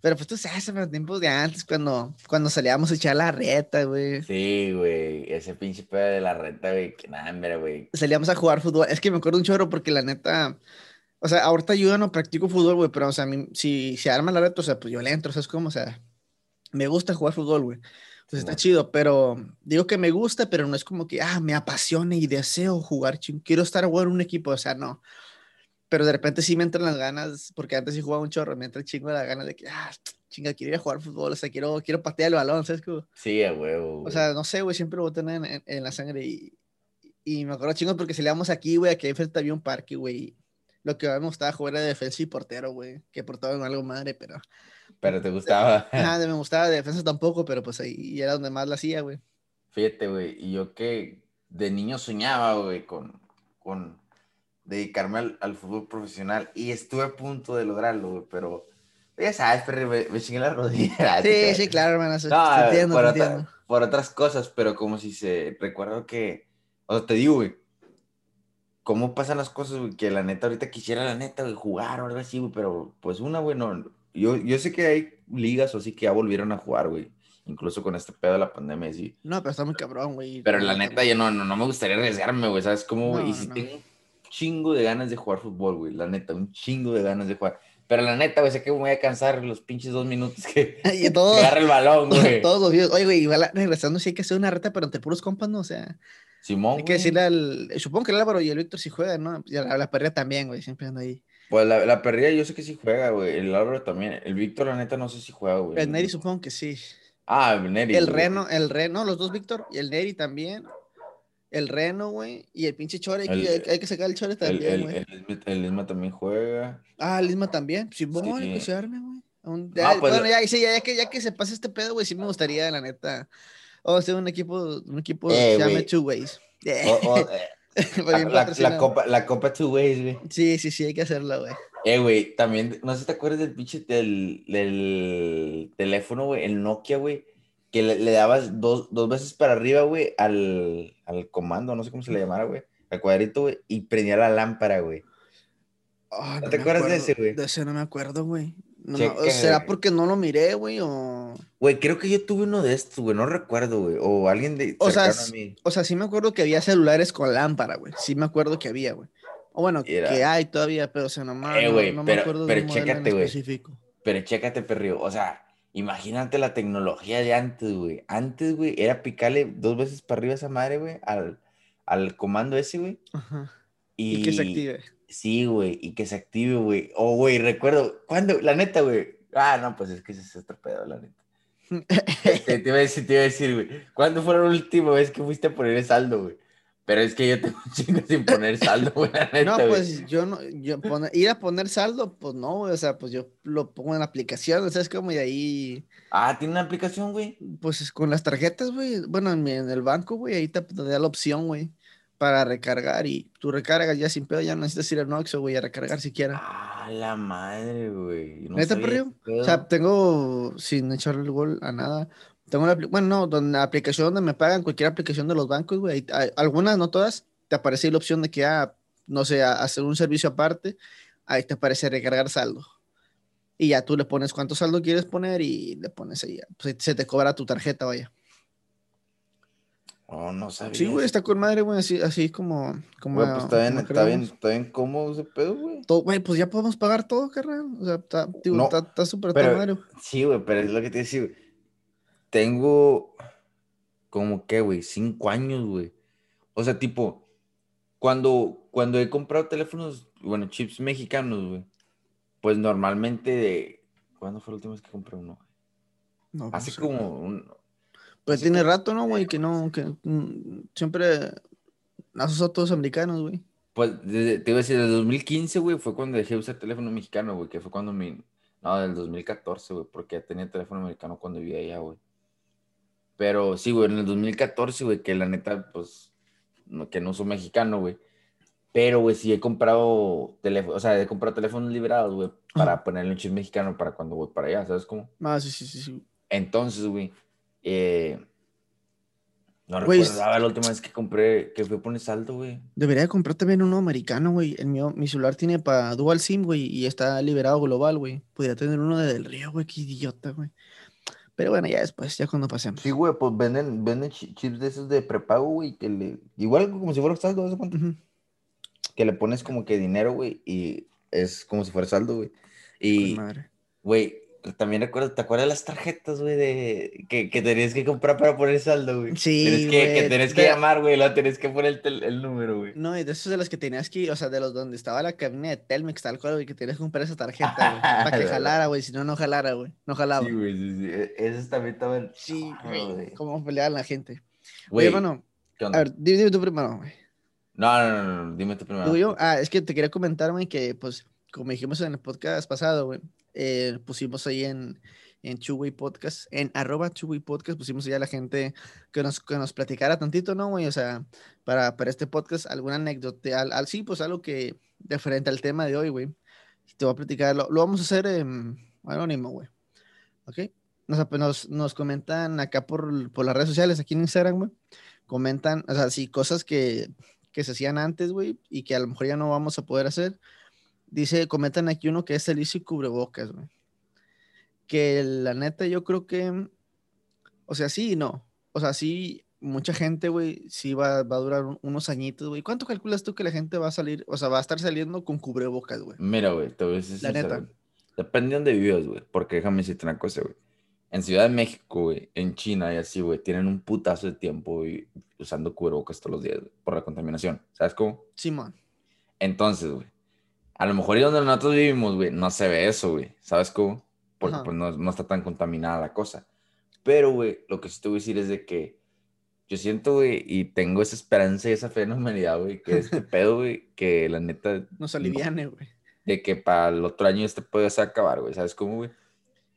Pero pues tú sabes, en los tiempos de antes, cuando, cuando salíamos a echar la reta, güey. Sí, güey, ese pinche pedo de la reta, güey, que nada, mira, güey. Salíamos a jugar fútbol. Es que me acuerdo un chorro porque la neta, o sea, ahorita yo no practico fútbol, güey, pero, o sea, si se arma la reta, o sea, pues yo le entro, ¿sabes cómo? O sea, me gusta jugar fútbol, güey. Entonces está chido, pero digo que me gusta, pero no es como que, ah, me apasione y deseo jugar, quiero estar a jugar un equipo, o sea, no. Pero de repente sí me entran las ganas, porque antes sí jugaba un chorro, me entra el chingo de las ganas de que, ah, chinga, quiero ir a jugar fútbol, o sea, quiero, quiero patear el balón, ¿sabes? Sí, a huevo. O sea, no sé, güey, siempre lo voy a tener en, la sangre y, y me acuerdo chingo porque salíamos aquí, güey, aquí enfrente había un parque, güey. Lo que me gustaba jugar era defensa y portero, güey, que portaba en algo madre, pero pero te gustaba. Nada, me gustaba de defensa tampoco, pero pues ahí era donde más la hacía, güey. Fíjate, güey, y yo que de niño soñaba, güey, con, con dedicarme al, fútbol profesional y estuve a punto de lograrlo, güey, pero ya sabes, pero me, me chingué la rodilla. Sí, sí, claro, hermano, no, entiendo, por, entiendo. por otras cosas, pero como si se, recuerdo que, o sea, te digo, güey, cómo pasan las cosas, güey, que la neta ahorita quisiera la neta, güey, jugar o algo así, güey, pero pues una, güey, no, yo, yo sé que hay ligas o así que ya volvieron a jugar, güey. Incluso con este pedo de la pandemia, sí. No, pero está muy cabrón, güey. Pero la neta, yo no, no, me gustaría arriesgarme, güey. ¿Sabes cómo, güey? y si tengo un chingo de ganas de jugar fútbol, güey. La neta, un chingo de ganas de jugar. Pero la neta, güey, sé que me voy a cansar los pinches dos minutos que, y todo, agarre el balón, güey. Todos los días. Oye, güey, igual regresando, sí hay que hacer una reta, pero entre puros compas, ¿no? O sea. Simón. Hay que decirle al. Supongo que el Álvaro y el Víctor sí juegan, ¿no? Y la, la perrea también, güey, siempre ando ahí. Pues la, la perrilla yo sé que sí juega, güey. El Álvaro también. El Víctor, la neta, no sé si juega, güey. El Neri supongo que sí. Ah, el Neri. El Reno, el Reno, los dos Víctor y el Neri también. El Reno, güey. Y el pinche Chore, hay, hay, que sacar el Chore también, güey. El, el, Lisma también juega. Ah, el Lisma también. Sí, bueno, sí. que se arme, güey. Ah, pues, bueno, ya, sí, ya, que, ya que se pase este pedo, güey, sí me gustaría, la neta. O oh, sea, un equipo, un equipo eh, se llame Two Ways. la, la, copa, la copa Two Ways, güey. Sí, sí, sí, hay que hacerla, güey. Eh, güey, también, no sé si te acuerdas del pinche del, del teléfono, güey, el Nokia, güey, que le, dabas dos, dos, veces para arriba, güey, al, al, comando, no sé cómo se le llamara, güey, al cuadrito, güey, y prendía la lámpara, güey. Ah, ¿No, te acuerdas de ese, güey? De ese no me acuerdo, güey. ¿Será porque no lo miré, güey? O... Güey, creo que yo tuve uno de estos, güey. No recuerdo, güey. O alguien de. O sea, o sea, sí me acuerdo que había celulares con lámpara, güey. Sí me acuerdo que había, güey. O bueno, que hay todavía, pero o sea, nomás eh, no, me acuerdo pero de un chécate, específico. Pero chécate, perrio. O sea, imagínate la tecnología de antes, güey. Antes, güey, era picarle dos veces para arriba esa madre, güey, al, al comando ese, güey. Ajá. Y, que se active. Sí, güey, y que se active, güey. Oh, güey, recuerdo, ¿cuándo? La neta, güey. Ah, no, pues es que ese es otro pedo, la neta. Te, iba a decir, te iba a decir, güey. ¿Cuándo fue la última vez que fuiste a poner el saldo, güey? Pero es que yo tengo un chingo sin poner saldo, güey. no, pues yo no, yo ir a poner saldo, pues no, güey. O sea, pues yo lo pongo en la aplicación, o sea, es como de ahí. Ah, ¿tiene una aplicación, güey? Pues con las tarjetas, güey. Bueno, en, el banco, güey, ahí te, da la opción, güey, para recargar y tú recargas ya sin pedo, ya no necesitas ir al Noxo, güey, a recargar siquiera. Ah, la madre, güey. No ¿Neta, perro? O sea, tengo, sin echarle el gol a nada, tengo una, bueno, no, donde la aplicación donde me pagan, cualquier aplicación de los bancos, güey, algunas, no todas, te aparece la opción de que, ah, no sé, hacer un servicio aparte, ahí te aparece recargar saldo. Y ya tú le pones cuánto saldo quieres poner y le pones ahí, pues, se te cobra tu tarjeta, vaya. Oh, no sabía. Sí, güey, está con madre, güey, así, así como... como pues está bien, está bien, está bien cómodo ese pedo, güey. Güey, pues ya podemos pagar todo, carnal. O sea, está súper no, madre. Sí, güey, pero es lo que te decía, güey tengo como que, güey, cinco años, güey. O sea, tipo, cuando, cuando he comprado teléfonos, bueno, chips mexicanos, güey, pues normalmente de... ¿Cuándo fue la última vez que compré uno? No, Hace como un... Pues tiene rato, ¿no, güey? Que no, que mm, siempre has todos americanos, güey. Pues te iba a decir, desde 2015, güey, fue cuando dejé de usar teléfono mexicano, güey, que fue cuando mi... No, del 2014, güey, porque tenía teléfono americano cuando vivía allá, güey. Pero sí, güey, en el 2014, güey, que la neta, pues, no, que no soy mexicano, güey. Pero, güey, sí he comprado teléfonos, o sea, he comprado teléfonos liberados, güey, para ponerle un chip mexicano para cuando voy para allá, ¿sabes cómo? Ah, sí, sí, sí, sí. Entonces, güey, eh, no recuerdo la última vez que compré, que fui a poner saldo, güey. Debería comprar también uno americano, güey. El mío, mi celular tiene para Dual SIM, güey, y está liberado global, güey. Podría tener uno de Del Río, güey, qué idiota, güey. Pero bueno, ya después, ya cuando pasemos. Sí, güey, pues venden, venden chips de esos de prepago, güey, que le... Igual como si fuera saldo, ¿sabes cuánto? Que le pones como que dinero, güey, y es como si fuera saldo, güey. Y, güey, también recuerdo, ¿te acuerdas de las tarjetas, güey, de que, que tenías que comprar para poner saldo, güey? Sí, tienes que, que tenés que llamar, güey, lo tenés que poner el, el, número, güey. No, y de esos de los que tenías que, o sea, de los donde estaba la cabina de Telmex, tal cual, güey, que tenías que comprar esa tarjeta, güey, para que jalara, güey, si no, no jalara, güey, no jalaba. Sí, güey, sí, sí, e, esos también estaban... Sí, güey, cómo peleaban la gente. Güey, hermano, a ver, dime, dime tú primero, güey. No, no, no, no, dime tú primero. Yo? Ah, es que te quería comentar, güey, que, pues, como dijimos en el podcast pasado, güey, eh, pusimos ahí en en Chuway Podcast, en arroba Chuway Podcast, pusimos ya a la gente que nos, que nos platicara tantito, ¿no, güey? O sea, para, para este podcast, alguna anécdota, al, sí, pues algo que, diferente al tema de hoy, güey. Te voy a platicar, lo, vamos a hacer anónimo, güey. ¿Ok? Nos, nos, nos, comentan acá por, por, las redes sociales, aquí en Instagram, güey. Comentan, o sea, sí, cosas que, que se hacían antes, güey, y que a lo mejor ya no vamos a poder hacer. Dice, comentan aquí uno que es el y cubrebocas, güey que la neta yo creo que, o sea, sí y no. O sea, sí, mucha gente, güey, sí va, va, a durar unos añitos, güey. ¿Cuánto calculas tú que la gente va a salir, o sea, va a estar saliendo con cubrebocas, güey? Mira, güey, te voy a decir La neta. Depende de dónde vivas, güey, porque déjame decirte una cosa, güey. En Ciudad de México, güey, en China y así, güey, tienen un putazo de tiempo, usando cubrebocas todos los días, por la contaminación. ¿Sabes cómo? Simón. Entonces, güey, a lo mejor y donde nosotros vivimos, güey, no se ve eso, güey. ¿Sabes cómo? porque pues no, no, está tan contaminada la cosa. Pero, güey, lo que sí te voy a decir es de que yo siento, güey, y tengo esa esperanza y esa fe en la humanidad, güey, que este pedo, güey, que la neta... Nos aliviane, güey. de que para el otro año este puede acabar, güey, ¿sabes cómo, güey?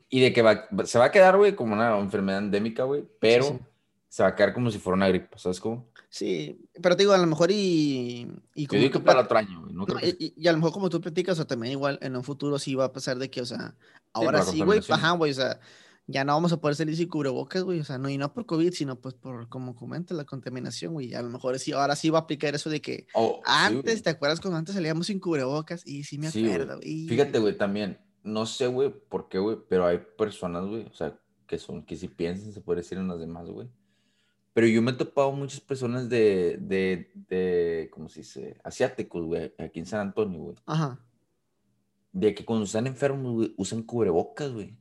Y de que va, se va a quedar, güey, como una enfermedad endémica, güey, pero se va a quedar como si fuera una gripe, ¿sabes cómo? Sí, pero te digo, a lo mejor y... y como Yo digo que para otro año, güey. No y, y, a lo mejor como tú platicas, o sea, también igual en un futuro sí va a pasar de que, o sea, ahora sí, güey, ajá, güey, o sea, ya no vamos a poder salir sin cubrebocas, güey, o sea, no, y no por COVID, sino pues por, como comenta, la contaminación, güey, a lo mejor sí, ahora sí va a aplicar eso de que oh, antes, ¿te acuerdas cuando antes salíamos sin cubrebocas? Y sí me acuerdo, güey. Fíjate, güey, también, no sé, güey, por qué, güey, pero hay personas, güey, o sea, que son, que si piensan, se puede decir en las demás, güey, pero yo me he topado muchas personas de, de, de ¿cómo se dice? Asiáticos, güey, aquí en San Antonio, güey. Ajá. de que cuando están enfermos, güey, usan cubrebocas, güey.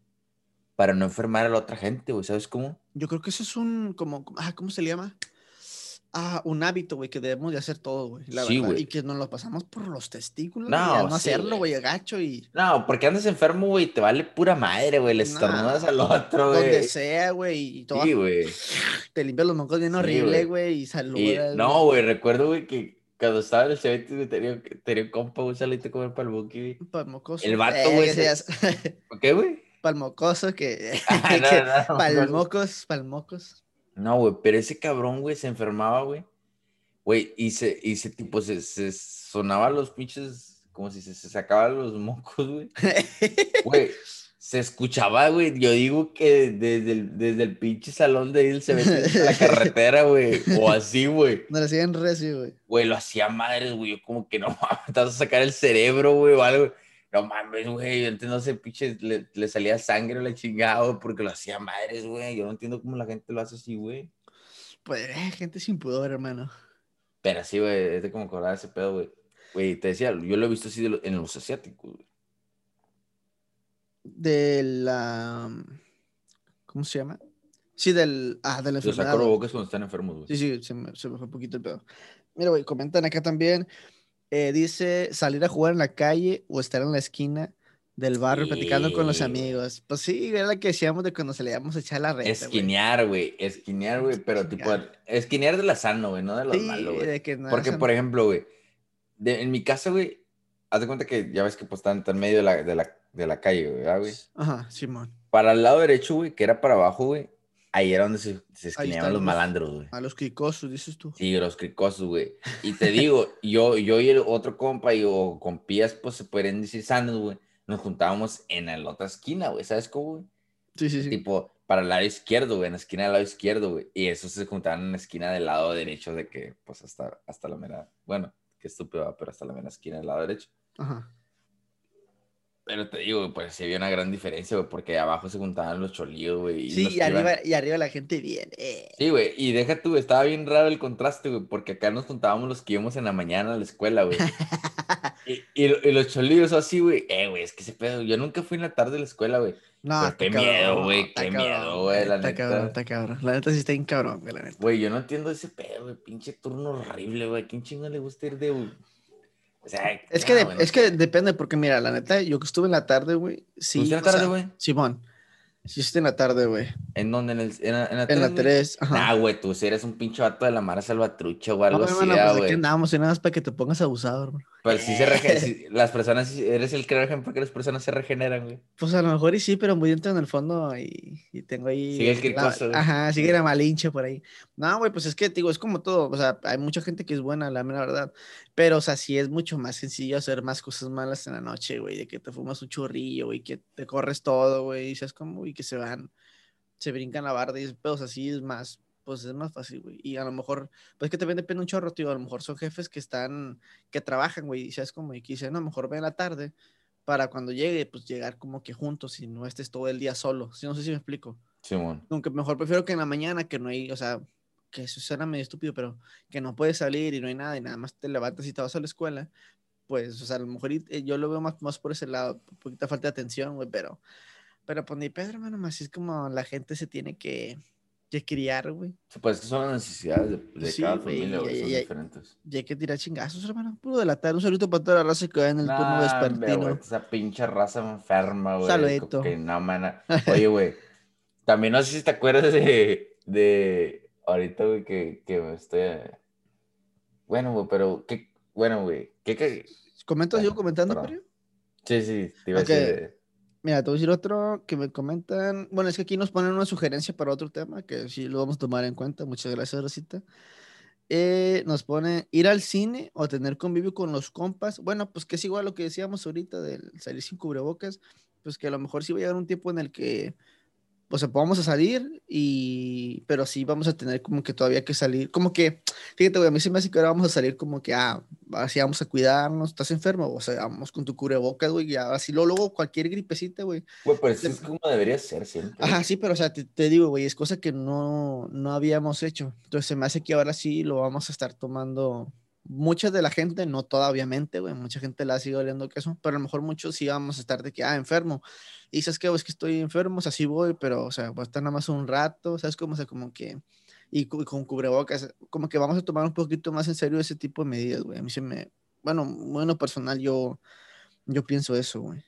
Para no enfermar a la otra gente, güey. ¿Sabes cómo? Yo creo que eso es un, como, ah, ¿cómo se le llama? Ah, un hábito, güey, que debemos de hacer todo, güey. La Sí, verdad. güey. Y que nos lo pasamos por los testículos, No, al no sí, hacerlo, güey. güey, gacho y No, porque andas enfermo, güey, te vale pura madre, güey. Le estornudas al otro, donde güey. sea, güey, y todo. Sí, güey. Te limpias los mocos bien Sí, horrible, güey. y Y, saludas. no, güey, recuerdo, güey, que cuando estaba en el Cebetis, güey, tenía, tenía un compa, un salito comer para el buki, güey. Palmocoso. El vato, Eh, güey, que se- seas- ¿Por qué, güey? Palmocoso, que. Ah, que- no, no, no, palmocos, palmocos. No, güey, pero ese cabrón, güey, se enfermaba, güey. Güey, y se, y se tipo, se, se sonaba los pinches, como si se, se sacaban los mocos, güey. Güey, se escuchaba, güey. Yo digo que desde el, desde el pinche salón de ahí del Cebetis a la carretera, güey. O así, güey. Nos lo hacían recio, güey. Güey, lo hacía madres, güey. Yo como que no mames, te vas a sacar el cerebro, güey, o algo. No mames, güey. Yo antes no sé, pinche, le, le salía sangre a la chingada, porque lo hacía madres, güey. Yo no entiendo cómo la gente lo hace así, güey. Pues, eh, gente sin pudor, hermano. Pero sí, güey, es de como acordar ese pedo, güey. Güey, te decía, yo lo he visto así de lo- en los asiáticos, güey. De la. ¿Cómo se llama? Sí, del. Ah, de la Los enfermedad. saco güey. bocas cuando están enfermos, güey. Sí, sí, se me, se me fue un poquito el pedo. Mira, güey, comentan acá también. Eh, dice salir a jugar en la calle o estar en la esquina del barrio platicando con los Sí. amigos. Pues sí, era la que decíamos de cuando se le íbamos a echar la reta. Esquinear, güey. Esquinear, güey. Pero tipo, Esquinear. de la sano, güey, no de lo Sí, malo, güey. no Porque, por ejemplo, güey, en mi casa, güey, haz de cuenta que ya ves que pues está en medio de la, de la, de la calle, güey, ¿verdad, güey. Ajá, Simón. Para el lado derecho, güey, que era para abajo, güey, ahí era donde se, se esquineaban los los- malandros, güey. A los cricosos, dices tú. Sí, los cricosos, güey. Y te digo, yo, yo y el otro compa y o compías, pues se podrían decir sanos, güey. Nos juntábamos en la otra esquina, güey. ¿Sabes cómo, güey? Sí, sí, sí. Tipo, para el lado izquierdo, güey, en la esquina del lado izquierdo, güey. Y esos se juntaban en la esquina del lado derecho de que, pues, hasta, hasta la mera, bueno, qué estúpido, pero hasta la mera esquina del lado derecho. Ajá. Pero te digo, pues sí había una gran diferencia, güey, porque abajo se juntaban los cholillos, güey. Sí, y iban- arriba, y arriba la gente bien. eh. Sí, güey, y deja tú, estaba bien raro el contraste, güey, porque acá nos juntábamos los que íbamos en la mañana a la escuela, güey. y, y- y los cholillos así, güey, eh, güey, es que ese pedo, yo nunca fui en la tarde de la escuela, güey. No, Pero está qué cabrón, miedo, güey, está qué cabrón, miedo, güey, la Está neta. cabrón, está cabrón. La neta sí está bien cabrón, güey, la neta. Güey, yo no entiendo ese pedo, güey, pinche turno horrible, güey, ¿quién chingo le gusta ir de, güey? O sea, Es que, de- güey, es que depende, porque mira, la neta, yo que estuve en la tarde, güey. Sí, ¿Tuviste en la tarde, güey? Simón. Sí, estuve en la tarde, güey. ¿En dónde? ¿En, el, en, la, en la En la güey? 3. Ajá. Ah, güey, tú sí eres un pinche vato de la Mara Salvatrucha o algo No, así, hermano, ah, pues aquí güey. andamos, y nada más para que te pongas abusado, hermano. Pero sí se rege- sí, las personas, eres el claro ejemplo que las personas se regeneran, güey. Pues a lo mejor y sí, pero muy dentro en el fondo y, y tengo ahí. Sigue el la- cricoso, güey. Ajá, sigue la malinche por ahí. No, güey, pues es que, digo, es como todo. O sea, hay mucha gente que es buena, la mera verdad. Pero, o sea, sí es mucho más sencillo hacer más cosas malas en la noche, güey. De que te fumas un churrillo, güey, que te corres todo, güey. Y seas como, y que se van, se brincan la barda y es- pero, o sea, sí es más, pues es más fácil, güey. Y a lo mejor, pues que también depende un chorro, tío. A lo mejor son jefes que están, que trabajan, güey. Y sabes como, y que dicen, no, mejor ven en la tarde para cuando llegue, pues llegar como que juntos y no estés todo el día solo. Sí, no sé si me explico. Simón. Aunque mejor prefiero que en la mañana, que no hay, o sea, que eso suena medio estúpido, pero que no puedes salir y no hay nada y nada más te levantas y te vas a la escuela, pues, o sea, a lo mejor eh, yo lo veo más, más por ese lado, un poquita falta de atención, güey, pero, pero pues ni Pedro, hermano, más es como la gente se tiene que, que criar, güey, Pues son las necesidades de, de Sí, cada familia, güey, ya, son ya, ya. diferentes. y hay que tirar chingazos, hermano, puro delatar, un saludo para toda la raza que va en el turno Nah, hombre, vespertino. güey, esa pinche raza enferma, güey. Saludito. Que no, mana. Oye, güey, también no sé si te acuerdas de, de ahorita, güey, que, que me estoy... Bueno, güey, pero, ¿qué? Bueno, güey, ¿qué, qué? ¿Comentas yo comentando. Mario? Sí, sí, te iba Ok. a decir... Mira, te voy a decir otro que me comentan. Bueno, es que aquí nos ponen una sugerencia para otro tema que sí lo vamos a tomar en cuenta. Muchas gracias, Rosita. Eh, nos pone ir al cine o tener convivio con los compas. Bueno, pues que es igual a lo que decíamos ahorita del salir sin cubrebocas. Pues que a lo mejor sí va a llegar un tiempo en el que, o sea, vamos a salir y, pero sí vamos a tener como que todavía que salir. Como que, fíjate, güey, a mí se me hace que ahora vamos a salir como que, ah, así vamos a cuidarnos, estás enfermo, o sea, vamos con tu cubrebocas, güey, ya así luego, luego cualquier gripecita, güey. Güey, pero eso es como debería ser siempre. Ajá, sí, pero o sea, te, te digo, güey, es cosa que no, no habíamos hecho. Entonces se me hace que ahora sí lo vamos a estar tomando mucha de la gente, no toda obviamente, güey, mucha gente la sido oliendo queso, pero a lo mejor muchos sí vamos a estar de que, ah, enfermo. Y sabes que, es que estoy enfermo, o sea, sí voy, pero, o sea, voy a estar nada más un rato, ¿sabes cómo? O sea, como que, y, con cubrebocas, como que vamos a tomar un poquito más en serio ese tipo de medidas, güey. A mí se me, bueno, bueno, personal, yo, yo pienso eso, güey.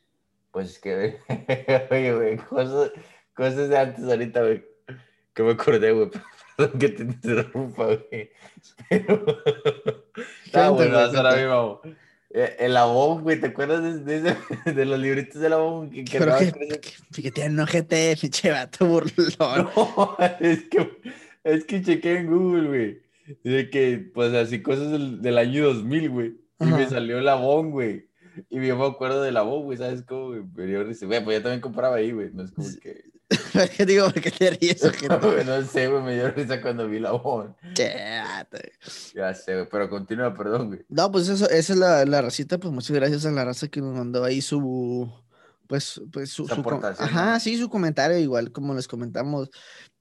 Pues es que, oye, güey, cosas, cosas de antes ahorita, güey, que me acordé, güey, perdón que te interrumpa, güey. Pero, ah, bueno, ahora mismo. Eh, el Avon, güey, ¿te acuerdas de, de, de, los libritos del Avon? Que, que Pero que, fíjate, no GT, pinche vato burlón. No, es que, es que chequé en Google, güey. De que, pues así, cosas del, del año 2000, güey. Y me salió el Avon, güey. Y yo me acuerdo del Avon, güey, ¿sabes cómo? Güey? Dio risa. Güey, pues yo también compraba ahí, güey. No es como que... ¿Qué digo? ¿Por qué te ríes? no sé, güey, me dio risa cuando vi la voz. Ya sé, güey, pero continúa, perdón, güey. No, pues eso, esa es la, la racita, pues muchas gracias a la raza que nos mandó ahí su, pues, pues su, su ajá, sí, su comentario, igual como les comentamos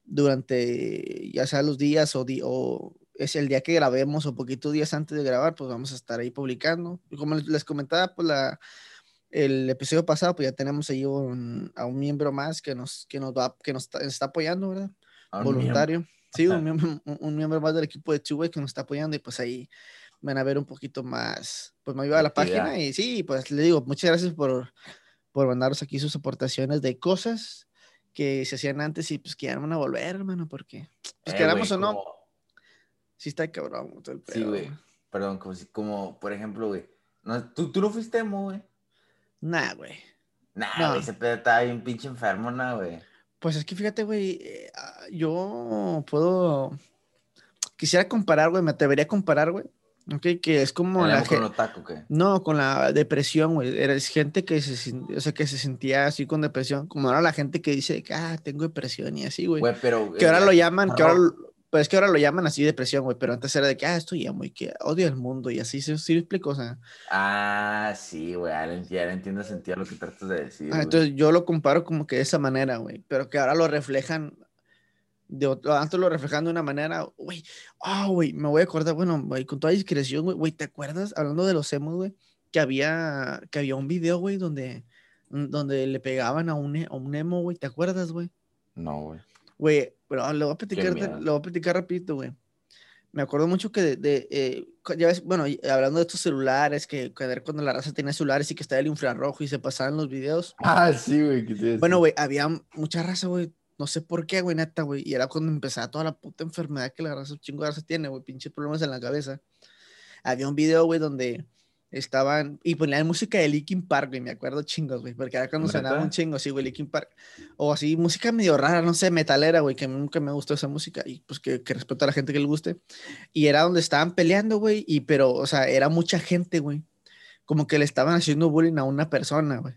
durante, ya sea los días o, o es el día que grabemos o poquitos días antes de grabar, pues vamos a estar ahí publicando. Y como les comentaba, pues la el episodio pasado, pues ya tenemos ahí un, a un miembro más que nos, que nos, va, que nos está, apoyando, ¿verdad? Voluntario. Sí, un miembro, un miembro, más del equipo de Two que nos está apoyando y pues ahí van a ver un poquito más, pues me ayuda a la página y sí, pues le digo, muchas gracias por, por mandarnos aquí sus aportaciones de cosas que se hacían antes y pues que ya van a volver, hermano, porque pues eh, queramos o no, sí está cabrón. sí, güey, perdón, como, como por ejemplo, güey, no, ¿tú, tú no fuiste emo, güey. Nah, güey. Nah, güey, ese pedo estaba bien pinche enfermo, nah, güey. Pues es que fíjate, güey, eh, ah, yo puedo. Quisiera comparar, güey, me atrevería a comparar, güey. Ok, que es como la con ¿qué? No, con la depresión, güey. Eres gente que se, o sea, que se sentía así con depresión, como ahora la gente que dice, ah, tengo depresión y así, güey. Güey, pero. Que ahora lo llaman, que ahora pues es que ahora lo llaman así depresión, güey, pero antes era de que, ah, estoy amo y que odio el mundo y así, ¿sí, sí explico? O sea. Ah, sí, güey, ya, entiendo sentido lo que tratas de decir. Ah, entonces yo lo comparo como que de esa manera, güey, pero que ahora lo reflejan, de otro, antes lo reflejan de una manera, güey, ah, güey, me voy a acordar, bueno, güey, con toda discreción, güey, güey, ¿te acuerdas, hablando de los emos, güey, que había, que había un video, güey, donde, donde le pegaban a un, a un emo, güey, ¿te acuerdas, güey? No, güey. Güey, pero lo voy a platicar, lo voy a platicar rapidito, güey. Me acuerdo mucho que de, eh, ya ves, bueno, hablando de estos celulares, que cuando la raza tenía celulares y que estaba el infrarrojo y se pasaban los videos. Ah, sí, güey. Bueno, güey, había mucha raza, güey. No sé por qué, güey, neta, güey. Y era cuando empezaba toda la puta enfermedad que la raza, chingo de raza tiene, güey, pinches problemas en la cabeza. Había un video, güey, donde estaban y ponían música de Linkin Park, güey, me acuerdo chingos, güey, porque era cuando sonaba un chingo, sí, güey, Linkin Park, o así, música medio rara, no sé, metalera, güey, que nunca me gustó esa música, y pues que, que respeto a la gente que le guste, y era donde estaban peleando, güey, y pero, o sea, era mucha gente, güey, como que le estaban haciendo bullying a una persona, güey.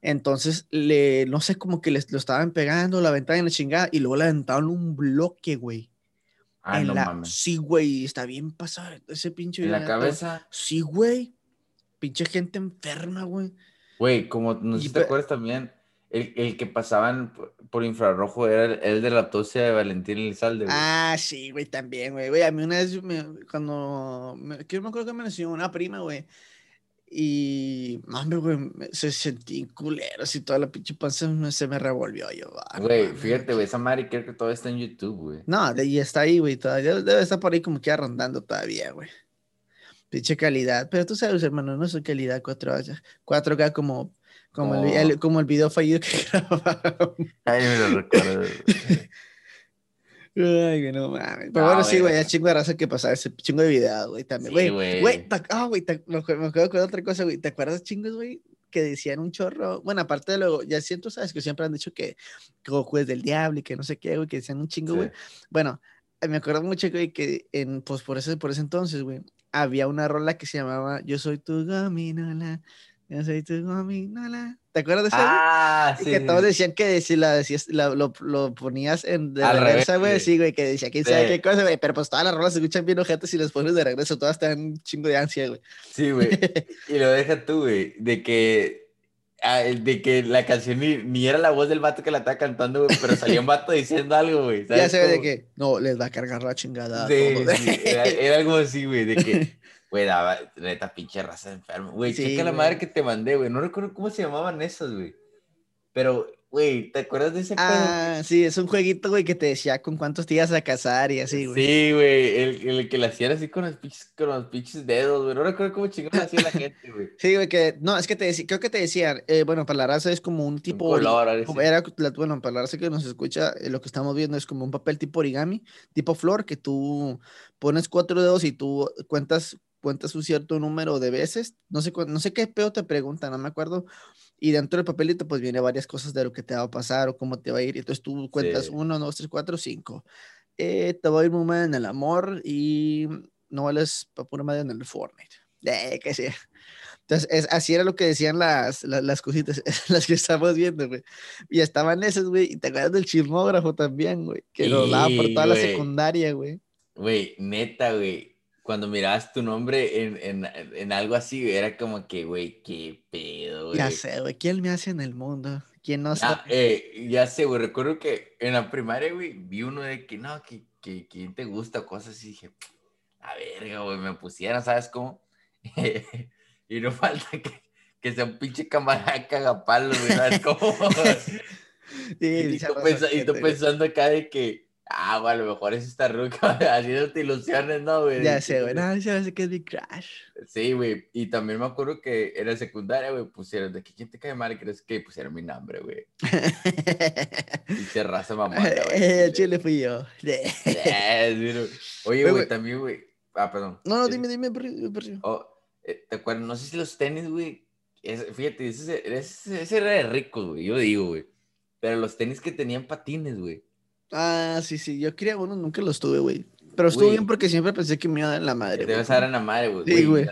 Entonces, le, no sé, como que les lo estaban pegando, la ventana en la chingada, y luego le aventaron un bloque, güey. Ah, no mames. Sí, güey, está bien pasado ese pinche. ¿En la cabeza? Sí, güey. Pinche gente enferma, güey. Güey, como no sé si te acuerdas también, el, el, que pasaban por infrarrojo era el, de la autopsia de Valentín Elizalde, güey. Ah, sí, güey, también, güey. Güey, a mí una vez, me, cuando, me, que me acuerdo que me enseñó una prima, güey, y, mami, güey, se sentí culero, así toda la pinche panza se me revolvió. Yo, ah, güey, fíjate, güey, esa madre creo que todavía está en YouTube, güey. No, y está ahí, güey, todavía debe estar por ahí como que rondando todavía, güey. Pinche calidad, pero tú sabes, hermano, no es calidad 4K, 4K como, como, el, como el video fallido que grabaron. Ay, me lo recuerdo. Ay, que no mames. Pero bueno, sí, güey, es chingo de raza que pasaba ese chingo de videos, güey, también. Güey, güey, ah, güey, me acuerdo con otra cosa, güey. ¿Te acuerdas, chingos, güey? Que decían un chorro. Bueno, aparte de luego, ya siento, sabes, que siempre han dicho que, que Goku es del diablo y que no sé qué, güey, que decían un chingo, güey. Bueno, me acuerdo mucho, güey, que en, pues por ese, por ese entonces, güey, había una rola que se llamaba Yo soy tu gominola, yo soy tu gominola. ¿Te acuerdas de eso? Ah, sí. que todos decían que si la lo, lo, ponías en de reversa, güey, sí, güey, que decía quién sabe qué cosa, güey, pero pues todas las rolas se escuchan bien ojetes y las pones de regreso, todas están un chingo de ansia, güey. Sí, güey. y lo deja tú, güey, de que Ah, de que la canción ni, era la voz del vato que la estaba cantando, güey, pero salía un vato diciendo algo, güey. Ya se ve de que no, les va a cargar la chingada. Sí, era, algo así, güey, de que, güey, daba, neta, pinche raza enferma. Güey, checa la madre que te mandé, güey. No recuerdo cómo se llamaban esas, güey. Pero Güey, ¿te acuerdas de ese Ah, sí, es un jueguito, güey, que te decía con cuántos te ibas a casar y así, güey. Sí, güey, el, el, que le hacían así con los pinches, con los pinches dedos, güey. No recuerdo cómo chingón hacía la gente, güey. Sí, güey, que, no, es que te decía, creo que te decían, eh, bueno, para la raza es como un tipo. Un color, era, bueno, para la raza que nos escucha, eh, lo que estamos viendo es como un papel tipo origami, tipo flor, que tú pones cuatro dedos y tú cuentas cuentas un cierto número de veces, no sé, no sé qué pedo te preguntan, no me acuerdo, y dentro del papelito pues viene varias cosas de lo que te va a pasar o cómo te va a ir, y entonces tú cuentas uno, dos, tres, cuatro, cinco, eh, te va a ir muy mal en el amor y no vales para pura madre en el Fortnite, eh, que sea. Entonces, es, así era lo que decían las, las, cositas, las que estamos viendo, güey. Y estaban esas, güey. Y te acuerdas del chismógrafo también, güey. Que lo daba por toda la secundaria, güey. Güey, neta, güey cuando mirabas tu nombre en, en, en algo así, era como que, güey, qué pedo, güey. Ya sé, güey, ¿quién me hace en el mundo? ¿Quién no sabe? Eh, ya sé, güey, recuerdo que en la primaria, güey, vi uno de que, no, que, que quién te gusta, cosas así, dije, a verga, güey, me pusieran, ¿sabes cómo? y no falta que, que sea un pinche camarada cagapalo, güey, ¿sabes cómo? y, y tú pensando acá de que Ah, güey, a lo mejor es esta ruca haciéndote ilusiones, ¿no, güey? Ya sé, güey. No, se hace que es mi crash. Sí, güey. Y también me acuerdo que era secundaria, güey, pusieron de que quién te cae mal, crees que pusieron mi nombre, güey. y se raza mamá, güey. Eh, chile fui yo. Oye, güey, también, güey. Ah, perdón. No, no, dime, dime, oh, eh, ¿Te acuerdas? No sé si los tenis, güey. Fíjate, ese, ese, ese era de ricos, güey. Yo digo, güey. Pero los tenis que tenían patines, güey. Ah, sí, sí. Yo quería uno, nunca los tuve, güey. Pero estuvo bien porque siempre pensé que me iba a dar en la madre. Te vas a dar en la madre, güey. Sí, güey.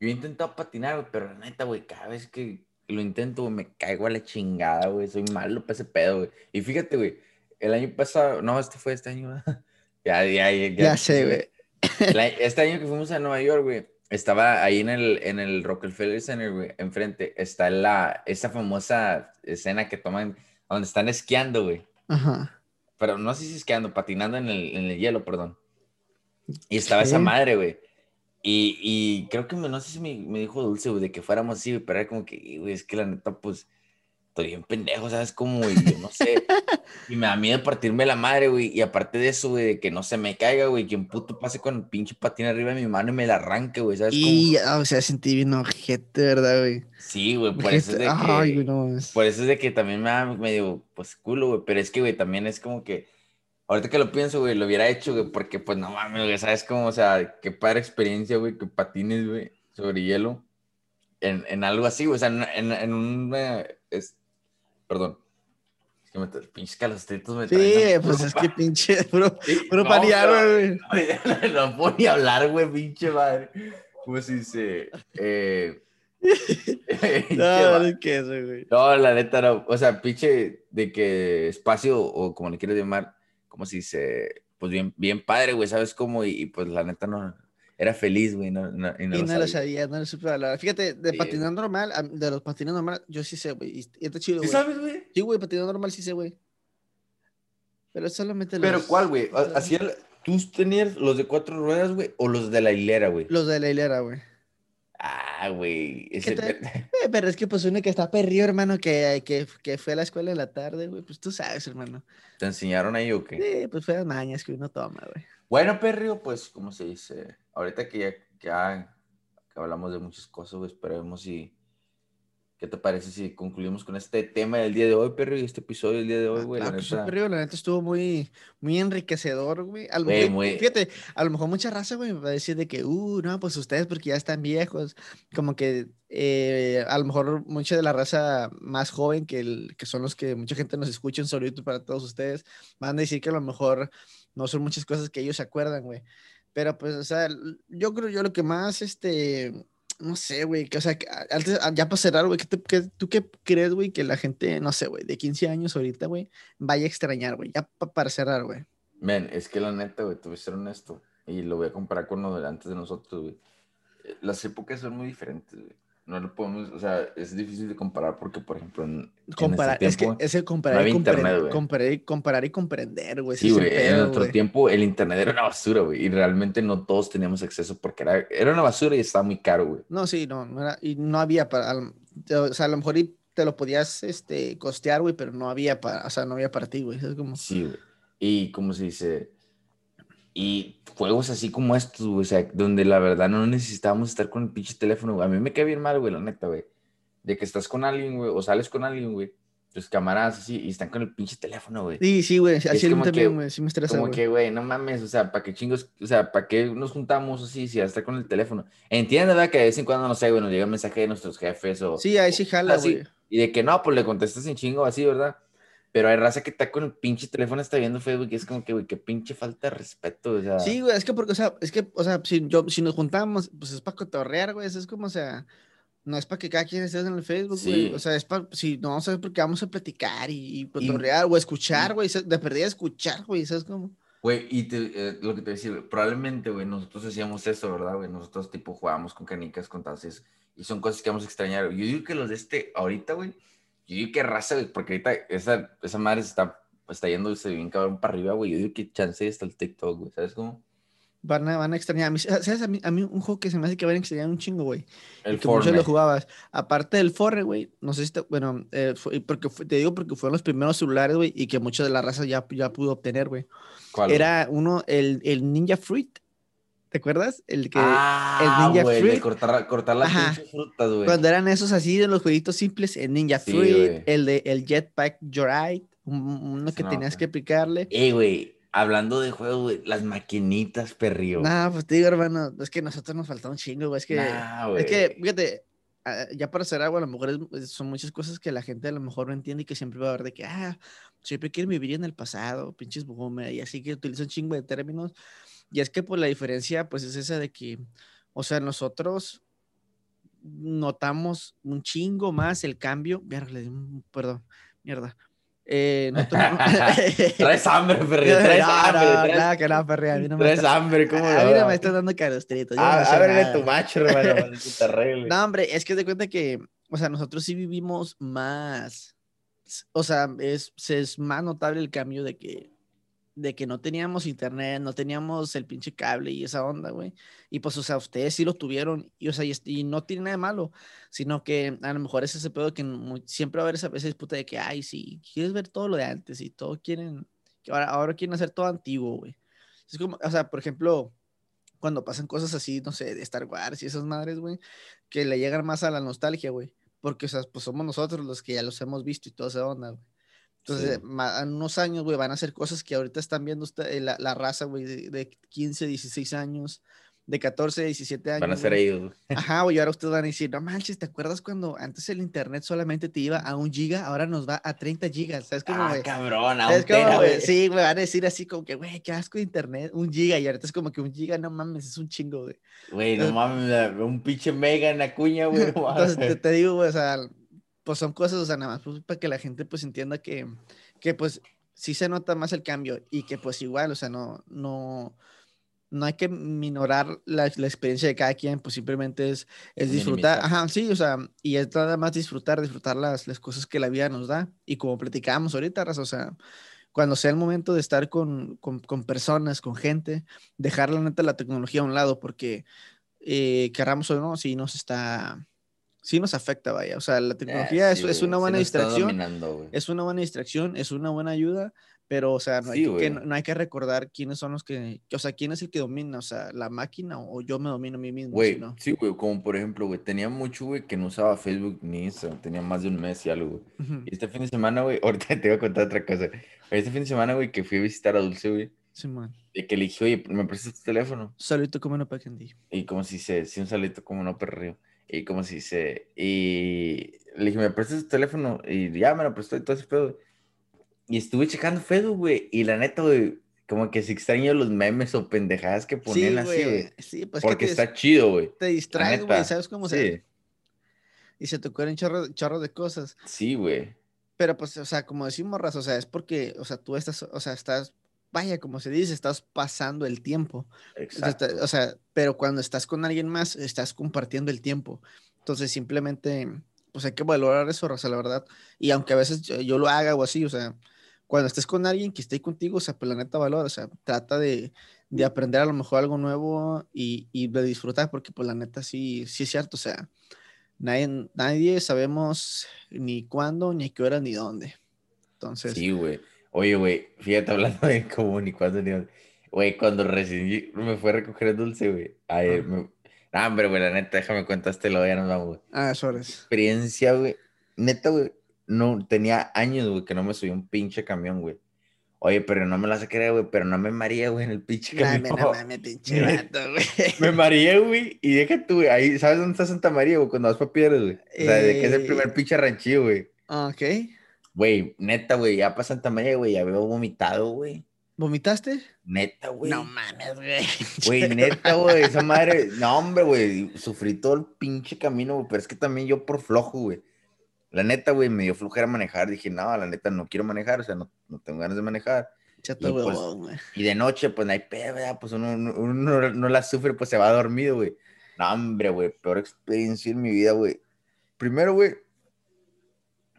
Yo he intentado patinar, güey, pero neta, güey, cada vez que lo intento, güey, me caigo a la chingada, güey. Soy malo para ese pedo, güey. Y fíjate, güey, el año pasado, no, este fue este año, ya, ya, ya. Ya, sé, güey. Este año que fuimos a Nueva York, güey, estaba ahí en el, en el Rockefeller Center, güey, enfrente, está la, esa famosa escena que toman, donde están esquiando, güey. Ajá pero no sé si es que ando patinando en el, en el hielo, perdón. Y estaba esa madre, güey. Y, y, creo que no sé si me, me dijo Dulce, güey, de que fuéramos así, pero era como que, güey, es que la neta, pues, estoy bien pendejo, ¿sabes? Como, güey, yo no sé. y me da miedo partirme la madre, güey. Y aparte de eso, güey, de que no se me caiga, güey, que un puto pase con el pinche patín arriba de mi mano y me la arranque, güey, ¿sabes? Y, o sea, sentí bien ojete, ¿verdad, güey? Sí, güey, por eso es de que. Ay, güey, no, Por eso es de que también me da medio, pues, culo, güey. Pero es que, güey, también es como que. Ahorita que lo pienso, güey, lo hubiera hecho, güey, porque, pues, no mames, güey, ¿sabes cómo? O sea, qué padre experiencia, güey, que patines, güey, sobre hielo. En, en algo así, güey, o sea, en, en, un. Es, Perdón. Es que me pinches calostritos me Sí, pues es que pinche, bro, bro, güey. No puedo ni hablar, güey, pinche madre. Pues dice, eh... no, es que eso, güey. No, la neta no. O sea, pinche de que espacio, o como le quieras llamar, como si se, pues bien, bien padre, güey, ¿sabes cómo? y, pues la neta no, era feliz, güey, no, no, y no, lo, sabía. no lo supe hablar. Fíjate, de patinar normal, de los patines normal, yo sí sé, güey. Y está chido, güey. ¿Sí sabes, güey? Sí, güey, patinar normal sí sé, güey. Pero solamente los... ¿Pero cuál, güey? ¿Hacía ¿Tú tenías los de cuatro ruedas, güey, o los de la hilera, güey? Los de la hilera, güey. Ah, güey. Ese... Eh, pero es que pues uno que está perdido, hermano, que, que, que, fue a la escuela en la tarde, güey, pues tú sabes, hermano. ¿Te enseñaron ahí o qué? Sí, pues fue las mañas que uno toma, güey. Bueno, perrio, pues, como se dice, ahorita que ya, ya que hablamos de muchas cosas, pues, esperemos si ¿Qué te parece si concluimos con este tema del día de hoy, perro, y este episodio del día de hoy, ah, güey? la, neta... perro, la neta estuvo muy, muy enriquecedor, güey. Fíjate, a lo mejor mucha raza, güey, me va a decir de que, uh, no, pues ustedes porque ya están viejos, como que eh, a lo mejor mucha de la raza más joven, que, el, que son los que mucha gente nos escucha en YouTube para todos ustedes, van a decir que a lo mejor no son muchas cosas que ellos se acuerdan, güey. Pero pues, o sea, yo creo yo lo que más, este no sé, güey, que, o sea, antes, ah, ya para cerrar, güey, ¿tú qué crees, güey, que la gente, no sé, güey, de 15 años ahorita, güey, vaya a extrañar, güey, ya para cerrar, güey? Men, es que la neta, güey, te voy a ser honesto, y lo voy a comparar con lo de antes de nosotros, güey. Eh, las épocas son muy diferentes, güey. No lo podemos, o sea, es difícil de comparar porque, por ejemplo, en, comparar, es que es el comparar, y internet, comparar, comparar, y comprender, güey. Sí, güey, en otro tiempo el internet era una basura, güey, y realmente no todos teníamos acceso porque era, era una basura y estaba muy caro, güey. No, sí, no, no era, y no había para, o sea, a lo mejor te lo podías, este, costear, güey, pero no había para, o sea, no había para ti, güey, es como... Sí, güey, y como se dice, y juegos así como estos, güey, o sea, donde la verdad no necesitábamos estar con el pinche teléfono, güey. A mí me queda bien mal, güey, la neta, güey. De que estás con alguien, güey, o sales con alguien, güey, tus camaradas así, y están con el pinche teléfono, güey. Sí, sí, güey, así es también, güey, sí me estresa, Como que, güey, no mames, o sea, ¿para qué chingos, o sea, para qué nos juntamos así si a estar con el teléfono? Entiende, ¿verdad? Que de vez en cuando, no sé, güey, nos llega un mensaje de nuestros jefes o... Sí, ahí sí jala, güey. Y de que no, pues le contestas en chingo así, ¿verdad? Pero hay raza que está con el pinche teléfono, está viendo Facebook y es como que, güey, qué pinche falta de respeto, o sea. Sí, güey, es que porque, o sea, es que, o sea, si, yo, si nos juntamos, pues es para cotorrear, güey, es como, o sea, no es para que cada quien esté en el Facebook, güey. O sea, es para, si no ver porque vamos a platicar y, cotorrear o escuchar, güey, de perdida escuchar, güey, ¿sabes cómo? Güey, y eh, lo que te decía, probablemente, güey, nosotros hacíamos eso, ¿verdad, güey? Nosotros, tipo, jugábamos con canicas, con taces, y son cosas que vamos a extrañar. Yo digo que los de este, ahorita, güey, yo digo que raza, güey, porque ahorita esa, esa madre está pues, está yéndose bien cabrón para arriba, güey. Yo digo que chance está el TikTok, güey. ¿Sabes cómo? Van a, van a extrañar. A mí, ¿Sabes? A mí, a mí, un juego que se me hace que van a extrañar un chingo, güey. El que muchos lo jugabas. Aparte del Forre, güey. No sé si bueno, eh, porque te digo porque fueron los primeros celulares, güey, y que mucha de la raza ya, ya pudo obtener, güey. ¿Cuál? Era uno, el, el Ninja Fruit. ¿Te acuerdas? El que ah, el Ninja Fruit. cortar, cortar las frutas, güey. Cuando eran esos así de los jueguitos simples, el Ninja Fruit, el de el Jetpack Joyride, uno que tenías que picarle. Eh, güey, hablando de juegos, güey, las maquinitas, perrío. No, pues te digo, hermano, es que nosotros nos falta un chingo, güey. Es que, es que, fíjate, ah, ya para hacer agua, a lo mejor son muchas cosas que la gente a lo mejor no entiende y que siempre va a haber de que, ah, siempre quieren vivir en el pasado, pinches boomer, y así que utilizan un chingo de términos. Y es que, pues, la diferencia, pues, es esa de que, o sea, nosotros notamos un chingo más el cambio. Perdón, mierda. Eh, no, traes hambre, Ferri. Traes hambre. Traes... que no, Ferri. A mí no me traes hambre, ¿cómo A mí no me estás dando carostritos. Ah, ábrele tu macho, hermano. no, hombre, es que te cuenta que, o sea, nosotros sí vivimos más. O sea, es, es más notable el cambio de que de que no teníamos internet, no teníamos el pinche cable y esa onda, güey. Y pues, o sea, ustedes sí lo tuvieron y, o sea, y, no tiene nada de malo, sino que a lo mejor es ese pedo que siempre va a haber esa, esa, disputa de que, ay, sí, quieres ver todo lo de antes y todo quieren, que ahora, ahora quieren hacer todo antiguo, güey. Es como, o sea, por ejemplo, cuando pasan cosas así, no sé, de Star Wars y esas madres, güey, que le llegan más a la nostalgia, güey. Porque, o sea, pues somos nosotros los que ya los hemos visto y toda esa onda, güey. Entonces, en unos años, güey, van a hacer cosas que ahorita están viendo usted, eh, la, la, raza, güey, de, de, 15, 16 años, de 14, 17 años. Van a ser ellos. Ajá, güey, ahora ustedes van a decir, no manches, ¿te acuerdas cuando antes el internet solamente te iba a un giga, ahora nos va a 30 gigas? ¿Sabes cómo, ah, cabrón, a un güey. Sí, güey, van a decir así como que, güey, qué asco de internet, un giga, y ahorita es como que un giga, no mames, es un chingo, güey. Güey, no mames, un pinche mega en la cuña, güey. Entonces, te, te digo, güey, o sea pues son cosas, o sea, nada más pues, para que la gente pues entienda que, que pues sí se nota más el cambio y que pues igual, o sea, no, no, no hay que minorar la, la experiencia de cada quien, pues simplemente es, es disfrutar, ajá, sí, o sea, y es nada más disfrutar, disfrutar las, las cosas que la vida nos da. Y como platicábamos ahorita, o sea, cuando sea el momento de estar con, con, con personas, con gente, dejar la neta la tecnología a un lado porque eh, querramos o no, sí nos está sí nos afecta, vaya. O sea, la tecnología es, es, una buena distracción. Es una buena distracción, es una buena ayuda, pero, o sea, no, hay, que, no hay que recordar quiénes son los que, o sea, quién es el que domina, o sea, la máquina o yo me domino a mí mismo. Güey, sí, güey, como por ejemplo, güey, tenía mucho, güey, que no usaba Facebook ni Instagram, tenía más de un mes y algo, güey. Y este fin de semana, güey, ahorita te voy a contar otra cosa. Este fin de semana, güey, que fui a visitar a Dulce, güey. Sí, man. Y que le dije, oye, ¿me prestas tu teléfono? Saludito como no candy. Y como si se, sí, un saludito como no perreo. Y como si se. Y le dije, ¿me prestas tu teléfono? Y ya me lo prestó y todo ese pedo. Y estuve checando Facebook, güey. Y la neta, güey, como que se extraño los memes o pendejadas que ponen así, güey. Sí, pues Porque está chido, güey. Te distraes, güey, ¿sabes cómo sí. se.? Y se te ocurren chorro, chorro de cosas. Sí, güey. Pero pues, o sea, como decimos, Raz, o sea, es porque, o sea, tú estás, o sea, estás vaya, como se dice, estás pasando el tiempo. Exacto. O sea, pero cuando estás con alguien más, estás compartiendo el tiempo. Entonces, simplemente, pues hay que valorar eso, Raza, la verdad. Y aunque a veces yo, lo haga o así, o sea, cuando estés con alguien que esté contigo, o sea, pues la neta valora, o sea, trata de, de aprender a lo mejor algo nuevo y, y, de disfrutar, porque pues la neta sí, sí es cierto, o sea, nadie, nadie sabemos ni cuándo, ni qué hora, ni dónde. Entonces. Sí, güey. Oye, güey, fíjate hablando de cómo ni cuándo, ni dónde. Güey, cuando recién me fue a recoger el dulce, güey. Ay, me, no, hombre, güey, la neta, déjame contaste lo ya nos vamos, güey. Ah, eso es. Experiencia, güey. Neta, güey. No, tenía años, güey, que no me subí un pinche camión, güey. Oye, pero no me hace creer, güey, pero no me maría, güey, en el pinche camión. No mames, pinche vato, güey. Me mareé, güey, y deja tú, güey, ahí, ¿sabes dónde está Santa María, güey? Cuando vas para Piedras, güey. O sea, de que es el primer eh, pinche ranchillo, güey. Ok. Güey, neta, güey, ya para Santa María, güey, ya veo vomitado, güey. ¿Vomitaste? Neta, güey. No mames, güey. Güey, neta, güey. Esa madre. No, hombre, güey. Sufrí todo el pinche camino, güey. Pero es que también yo por flojo, güey. La neta, güey, me dio flojera manejar. Dije, no, la neta, no quiero manejar. O sea, no, no tengo ganas de manejar. Y, pues, y, de noche, pues no hay pedo, Pues uno, uno, no la sufre, pues se va dormido, güey. No, hombre, güey. Peor experiencia en mi vida, güey. Primero, güey,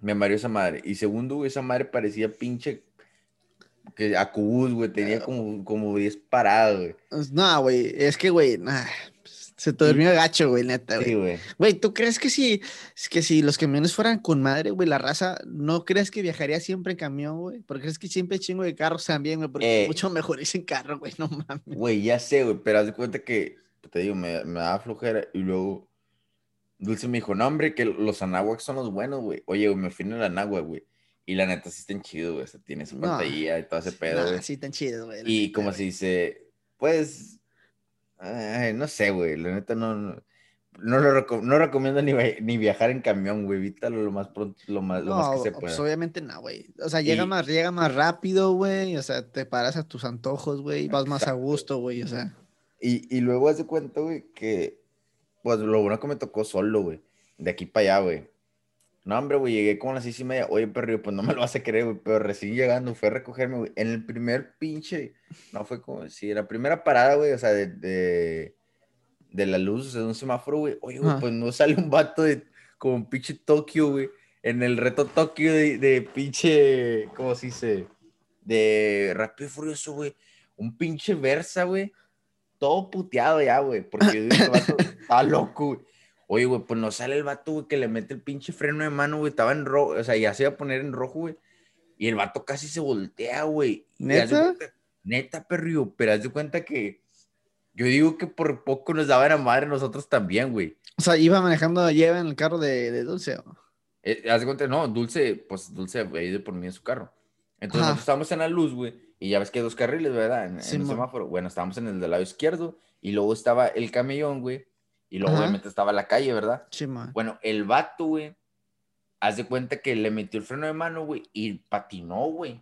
me mareó esa madre. Y segundo, güey, esa madre parecía pinche que a Cubus, güey, tenía como, como 10 parados, güey. Pues, no, güey, es que, güey, se te durmió gacho, güey, neta, güey. Sí, güey. Güey, ¿tú crees que si, que si los camiones fueran con madre, güey, la raza, ¿no crees que viajaría siempre en camión, güey? Porque crees que siempre chingo de carros también, güey, porque eh, mucho mejor es en carro, güey, no mames. Güey, ya sé, güey, pero haz de cuenta que, te digo, me, me daba flojera y luego Dulce me dijo, no, hombre, que los anáhuacs son los buenos, güey. Oye, güey, me fui en el anáhuac, güey. Y la neta sí están chidos, güey. O sea, tiene su pantalla y todo ese pedo, güey. sí están chidos, güey. Y como se dice, pues, no sé, güey. La neta no, no, lo no recomiendo ni, ni, viajar en camión, güey. Evítalo lo más pronto, lo más, lo más que se pueda. Pues obviamente no, güey. O sea, llega, más, llega más rápido, güey. O sea, te paras a tus antojos, güey. Vas más a gusto, güey. O sea. Y, y luego haz de cuenta, güey, que, pues lo bueno que me tocó solo, güey. De aquí para allá, güey no, hombre, güey, llegué como a las seis y media. Oye, perro, pues no me lo vas a creer, güey, pero recién llegando fue a recogerme, güey. En el primer pinche, no fue como, sí, la primera parada, güey, o sea, de, de, de la luz, o sea, de un semáforo, güey. Oye, güey, pues no sale un vato de, como un pinche Tokio, güey. En el reto Tokio de, de pinche, ¿cómo se dice? De Rápido y Furioso, güey. Un pinche Versa, güey. Todo puteado ya, güey, porque el vato está loco, güey. Oye, güey, pues no sale el vato, güey, que le mete el pinche freno de mano, güey. Estaba en rojo, o sea, ya se iba a poner en rojo, güey. Y el vato casi se voltea, güey. ¿Neta? neta, perrio. Pero haz de cuenta que yo digo que por poco nos daban a madre nosotros también, güey. O sea, iba manejando, lleva en el carro de, de Dulce. ¿o? Eh, haz de cuenta, no, Dulce, pues Dulce ha ido por mí en su carro. Entonces estábamos en la luz, güey. Y ya ves que hay dos carriles, ¿verdad? En, el semáforo. Bueno, estábamos en el del lado izquierdo. Y luego estaba el camellón, güey y luego obviamente estaba la calle, ¿verdad? Sí, man. Bueno, el vato, güey, haz de cuenta que le metió el freno de mano, güey, y patinó, güey.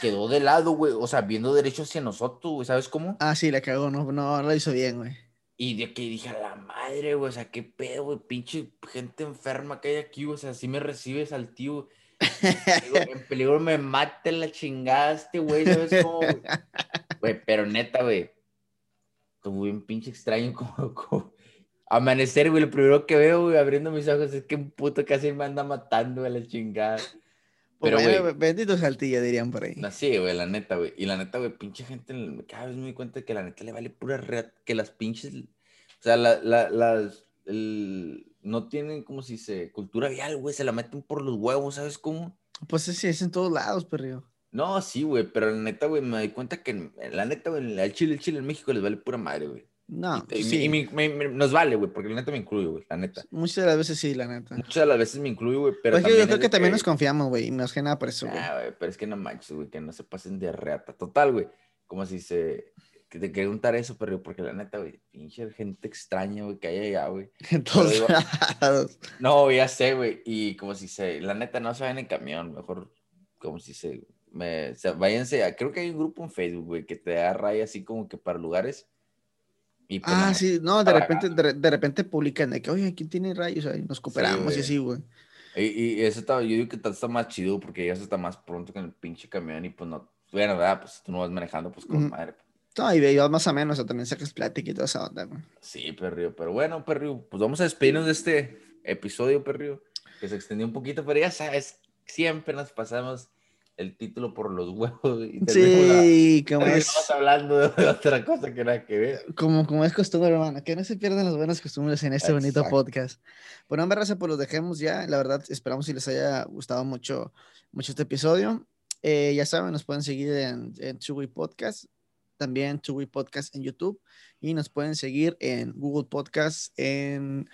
quedó de lado, güey, o sea, viendo derecho hacia nosotros, güey, ¿sabes cómo? Ah, sí, la cagó, no, no, lo hizo bien, güey. Y de que dije, a la madre, güey, o sea, qué pedo, güey, pinche gente enferma que hay aquí, o sea, si me recibes al tío. En peligro me mate la chingada este güey, ¿sabes cómo? Güey, pero neta, güey, estuvo bien pinche extraño como, Amanecer, güey, lo primero que veo, güey, abriendo mis ojos es que un puto casi me anda matando a la chingada. Pero, güey. Bendito saltilla, dirían por ahí. Sí, güey, la neta, güey. Y la neta, güey, pinche gente, cada vez me doy cuenta que la neta le vale pura red, que las pinches. O sea, la, la, las. El, no tienen, como si se. Cultura vial, güey, se la meten por los huevos, ¿sabes cómo? Pues sí, es en todos lados, perrío. No, sí, güey, pero la neta, güey, me doy cuenta que la neta, güey, el Chile, el Chile en México les vale pura madre, güey. No, y, sí. nos vale, güey, porque la neta me incluye, güey, la neta. Muchas de las veces sí, la neta. Muchas de las veces me incluye, güey, pero. Pues yo creo que, también nos confiamos, güey, y nos que nada por eso, güey. Ah, güey, pero es que no manches, güey, que no se pasen de reata. Total, güey, como si se. Que te quería preguntar eso, pero porque la neta, güey, pinche gente extraña, güey, que hay allá, güey. Entonces. no, ya sé, güey, y como si se. La neta, no se vayan en camión, mejor, como si se. Me, o sea, váyanse, a, creo que hay un grupo en Facebook, güey, que te da raya así como que para lugares pues, ah, sí, no, de repente, de, repente publican de que, oye, ¿quién tiene rayos? Ahí nos cooperamos y así, güey. Y, eso está, yo digo que está más chido porque ya está más pronto que en el pinche camión y pues no, bueno, ¿verdad? Pues tú no vas manejando, pues con madre. No, y más o menos, o también sacas plática y toda esa onda, güey. Sí, perrío, pero bueno, perrío, pues vamos a despedirnos de este episodio, perrío, que se extendió un poquito, pero ya sabes, siempre nos pasamos el título por los huevos. Y sí, como es. Estamos hablando de otra cosa que nada que ver. Como, como es costumbre, hermano, que no se pierdan las buenas costumbres en este bonito podcast. Bueno, hombre, raza, pues los dejemos ya. La verdad, esperamos si les haya gustado mucho, mucho este episodio. Eh, ya saben, nos pueden seguir en, en Podcast, también Two Podcast en YouTube y nos pueden seguir en Google Podcast, en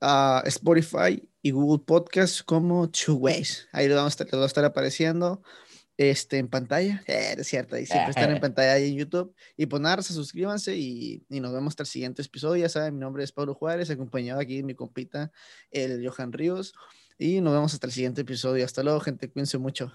uh, Spotify y Google Podcast como Two Ways. Ahí lo vamos a estar, va a estar apareciendo este, en pantalla. Eh, es cierto, ahí siempre están en pantalla ahí en YouTube. Y pues nada, suscríbanse y, y, nos vemos hasta el siguiente episodio. Ya saben, mi nombre es Pablo Juárez, acompañado aquí de mi compita, el Johan Ríos. Y nos vemos hasta el siguiente episodio. Hasta luego, gente. Cuídense mucho.